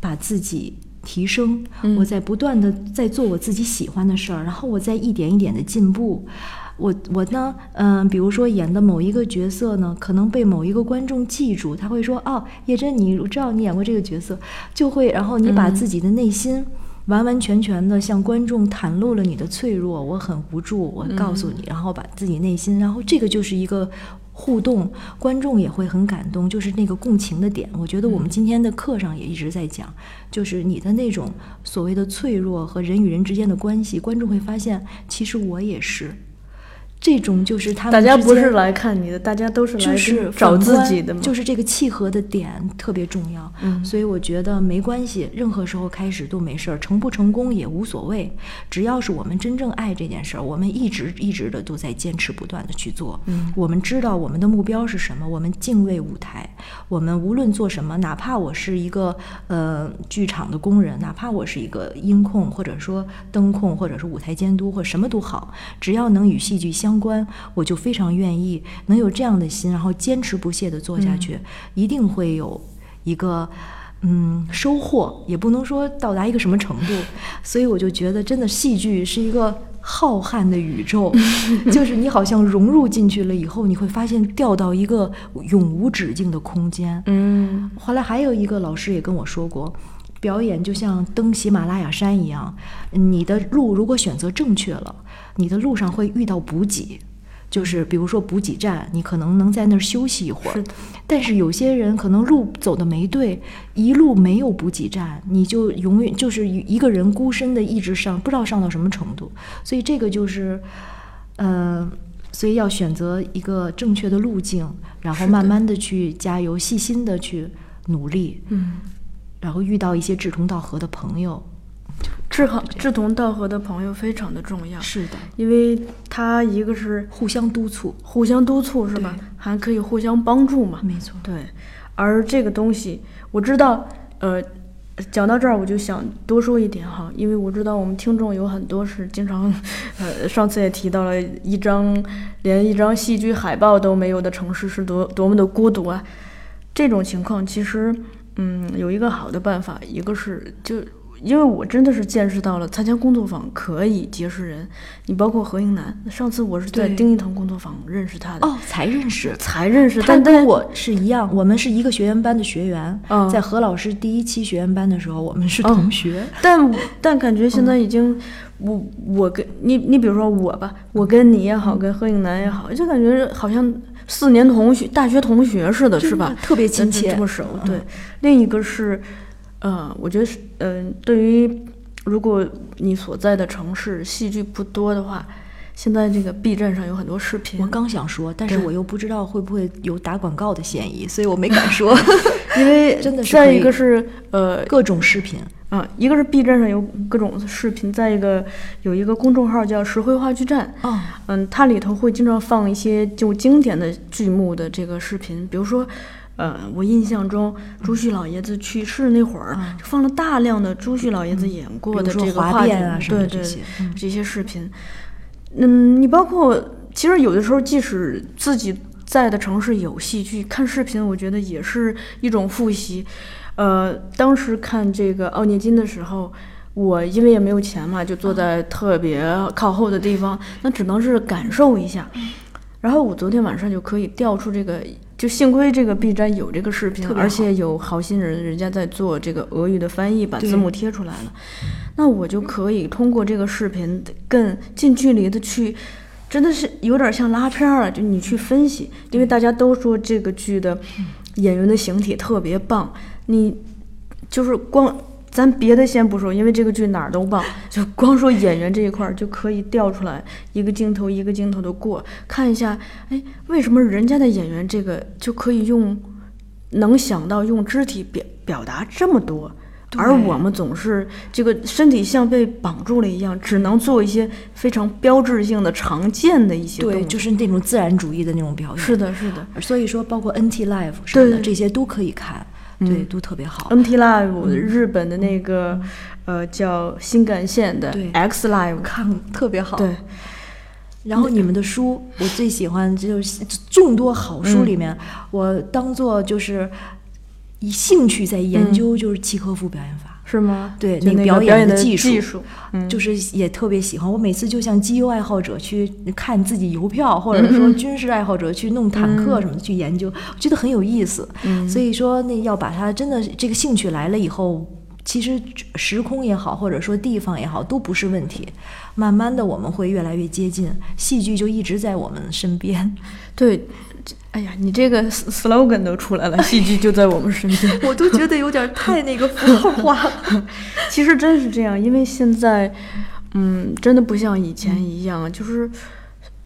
把自己提升，我在不断的在做我自己喜欢的事儿，然后我在一点一点的进步。我我呢，嗯、比如说演的某一个角色呢，可能被某一个观众记住，他会说：“哦，叶真，你我知道你演过这个角色。”就会，然后你把自己的内心完完全全的向观众袒露了你的脆弱，我很无助，我告诉你，然后把自己内心，然后这个就是一个。互动，观众也会很感动，就是那个共情的点。我觉得我们今天的课上也一直在讲，就是你的那种所谓的脆弱和人与人之间的关系，观众会发现，其实我也是。这种就是他们大家不是来看你的，大家都是来就是找自己的嘛。就是这个契合的点特别重要。嗯所以我觉得没关系，任何时候开始都没事儿，成不成功也无所谓，只要是我们真正爱这件事儿，我们一直一直的都在坚持不断的去做。嗯我们知道我们的目标是什么，我们敬畏舞台，我们无论做什么，哪怕我是一个呃剧场的工人，哪怕我是一个音控，或者说灯控，或者是舞台监督，或者什么都好，只要能与戏剧相关，我就非常愿意能有这样的心，然后坚持不懈的做下去，一定会有一个。嗯，收获也不能说到达一个什么程度，所以我就觉得，真的戏剧是一个浩瀚的宇宙，就是你好像融入进去了以后，你会发现掉到一个永无止境的空间。嗯后来还有一个老师也跟我说过，表演就像登喜马拉雅山一样，你的路如果选择正确了，你的路上会遇到补给。就是比如说补给站，你可能能在那儿休息一会儿是，但是有些人可能路走的没对，一路没有补给站，你就永远就是一个人孤身的一直上，不知道上到什么程度。所以这个就是，呃，所以要选择一个正确的路径，然后慢慢的去加油，细心的去努力，嗯，然后遇到一些志同道合的朋友。志同志同道合的朋友非常的重要，是的，因为他一个是互相督促，互相督促是吧？还可以互相帮助嘛。没错。对，而这个东西我知道，呃，讲到这儿我就想多说一点哈，因为我知道我们听众有很多是经常，呃，上次也提到了一张连一张戏剧海报都没有的城市是多多么的孤独啊。这种情况其实，嗯，有一个好的办法，一个是就因为我真的是见识到了参加工作坊可以结识人。你包括何英楠，上次我是在丁一腾工作坊认识他的，哦，才认识。才认识，他跟我是一样，我们是一个学员班的学员，嗯在何老师第一期学员班的时候，我们是同学。但但感觉现在嗯已经，我我跟你你比如说我吧，我跟你也好，跟何应楠也好，就感觉好像四年同学、大学同学似的，是吧？特别亲切这么熟。嗯对，另一个是，呃，我觉得是，嗯、对于如果你所在的城市戏剧不多的话，现在这个 B 站上有很多视频我，刚想说，但是我又不知道会不会有打广告的嫌疑，所以我没敢说。因为真的是再一个是呃各种视频，啊，一个是 B 站上有各种视频，再一个有一个公众号叫“石灰话剧站”，哦，嗯，它里头会经常放一些就经典的剧目的这个视频，比如说，呃，我印象中朱旭老爷子去世那会儿，放了大量的朱旭老爷子演过的这个话剧，啊什么对对的这些嗯这些视频。嗯，你包括其实有的时候，即使自己在的城市有戏剧，看视频，我觉得也是一种复习。呃，当时看这个奥涅金的时候，我因为也没有钱嘛，就坐在特别靠后的地方，那只能是感受一下。然后我昨天晚上就可以调出这个，就幸亏这个 B 站有这个视频而且有好心人，人家在做这个俄语的翻译，把字幕贴出来了。那我就可以通过这个视频更近距离的去，真的是有点像拉片儿了，就你去分析，因为大家都说这个剧的演员的形体特别棒，你就是光。咱别的先不说，因为这个剧哪儿都棒，就光说演员这一块儿就可以调出来一个镜头一个镜头的过，看一下，哎，为什么人家的演员这个就可以用，能想到用肢体表表达这么多，而我们总是这个身体像被绑住了一样，只能做一些非常标志性的、常见的一些动对，作。就是那种自然主义的那种表演。是的，是的。所以说，包括 NT Live 什么的，这些都可以看，对，嗯都特别好。NT Live 日本的那个、呃叫新干线的对 X Live，看特别好。对，然后你们的书，我最喜欢就是众多好书里面，我当做就是以兴趣在研究，就是契诃夫表演法。是吗？对那个表演的的技术术，嗯，就是也特别喜欢，我每次就像机油爱好者去看自己邮票，或者说军事爱好者去弄坦克什么的去研究，我觉得很有意思。嗯所以说，那要把它真的这个兴趣来了以后，其实时空也好，或者说地方也好，都不是问题。慢慢的，我们会越来越接近，戏剧就一直在我们身边。对。这哎呀，你这个 slogan 都出来了，戏剧就在我们身边。我都觉得有点太那个符号化了。其实真是这样，因为现在，嗯，真的不像以前一样，就是，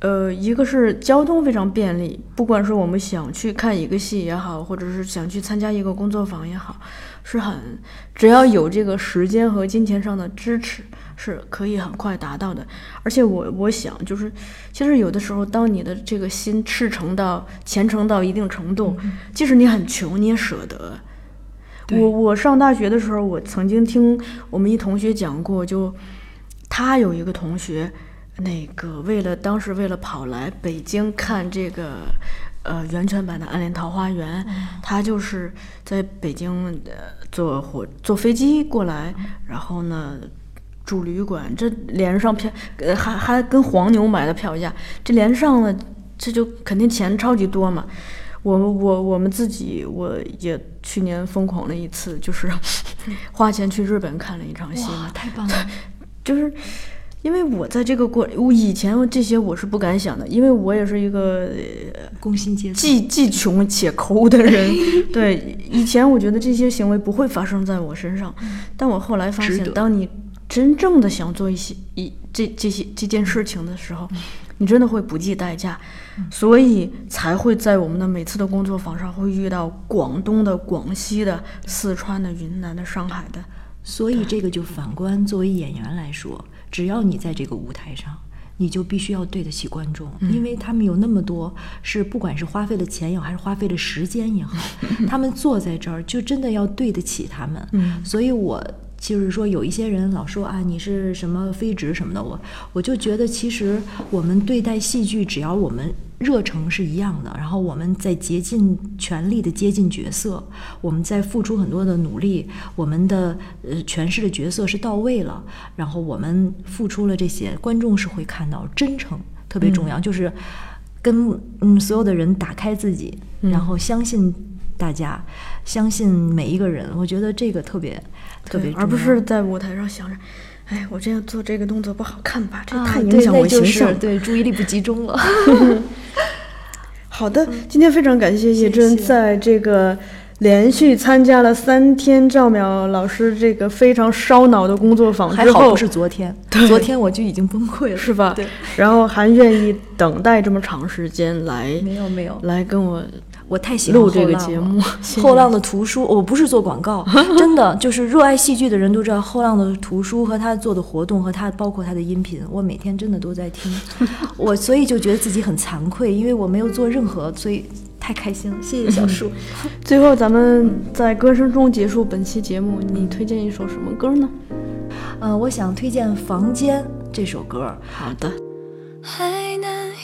呃，一个是交通非常便利，不管是我们想去看一个戏也好，或者是想去参加一个工作坊也好，是很只要有这个时间和金钱上的支持，是可以很快达到的。而且我我想，就是其实有的时候，当你的这个心赤诚到虔诚到一定程度，即使你很穷，你也舍得。我我上大学的时候，我曾经听我们一同学讲过，就他有一个同学，那个为了当时为了跑来北京看这个呃源泉版的《暗恋桃花源》，他就是在北京呃坐火坐飞机过来，然后呢。住旅馆，这连上票，呃，还还跟黄牛买的票价，这连上了，这就肯定钱超级多嘛。我我我们自己我也去年疯狂了一次，就是 花钱去日本看了一场戏嘛，，太棒了！就是因为我在这个过，我以前这些我是不敢想的，因为我也是一个呃工薪阶层。既既穷且抠的人。对，以前我觉得这些行为不会发生在我身上，但我后来发现，当你真正的想做一些一这这些这件事情的时候，你真的会不计代价，所以才会在我们的每次的工作坊上会遇到广东的、广西的、四川的、云南的、上海的。所以这个就反观作为演员来说，只要你在这个舞台上，你就必须要对得起观众，因为他们有那么多是不管是花费了钱也好，还是花费了时间也好，他们坐在这儿就真的要对得起他们。嗯所以我就是说有一些人老说啊你是什么非职什么的，我我就觉得其实我们对待戏剧，只要我们热诚是一样的，然后我们在竭尽全力的接近角色，我们在付出很多的努力，我们的呃诠释的角色是到位了，然后我们付出了这些，观众是会看到真诚特别重要，就是跟嗯所有的人打开自己，然后相信大家，相信每一个人，我觉得这个特别特别，而不是在舞台上想着，哎，我这样做这个动作不好看吧？这啊太影响我形象。是对注意力不集中了。好的，今天非常感谢叶真在这个连续参加了三天赵淼老师这个非常烧脑的工作坊之后，还好不是昨天，昨天我就已经崩溃了，是吧？对，然后还愿意等待这么长时间来没有没有，来跟我我太喜欢录这后浪了个节目。谢谢后浪的图书，我不是做广告，真的就是热爱戏剧的人都知道，后浪的图书和他做的活动和他包括他的音频，我每天真的都在听，我所以就觉得自己很惭愧，因为我没有做任何，所以太开心了，谢谢小树。最后，咱们在歌声中结束本期节目。你推荐一首什么歌呢？呃，我想推荐《房间》这首歌，好的，还能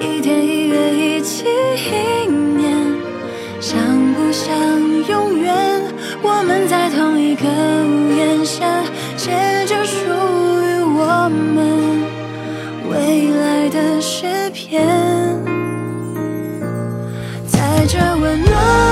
一天一月一起一年，像不像永远？我们在同一个屋檐下，写着属于我们未来的诗篇。在这温暖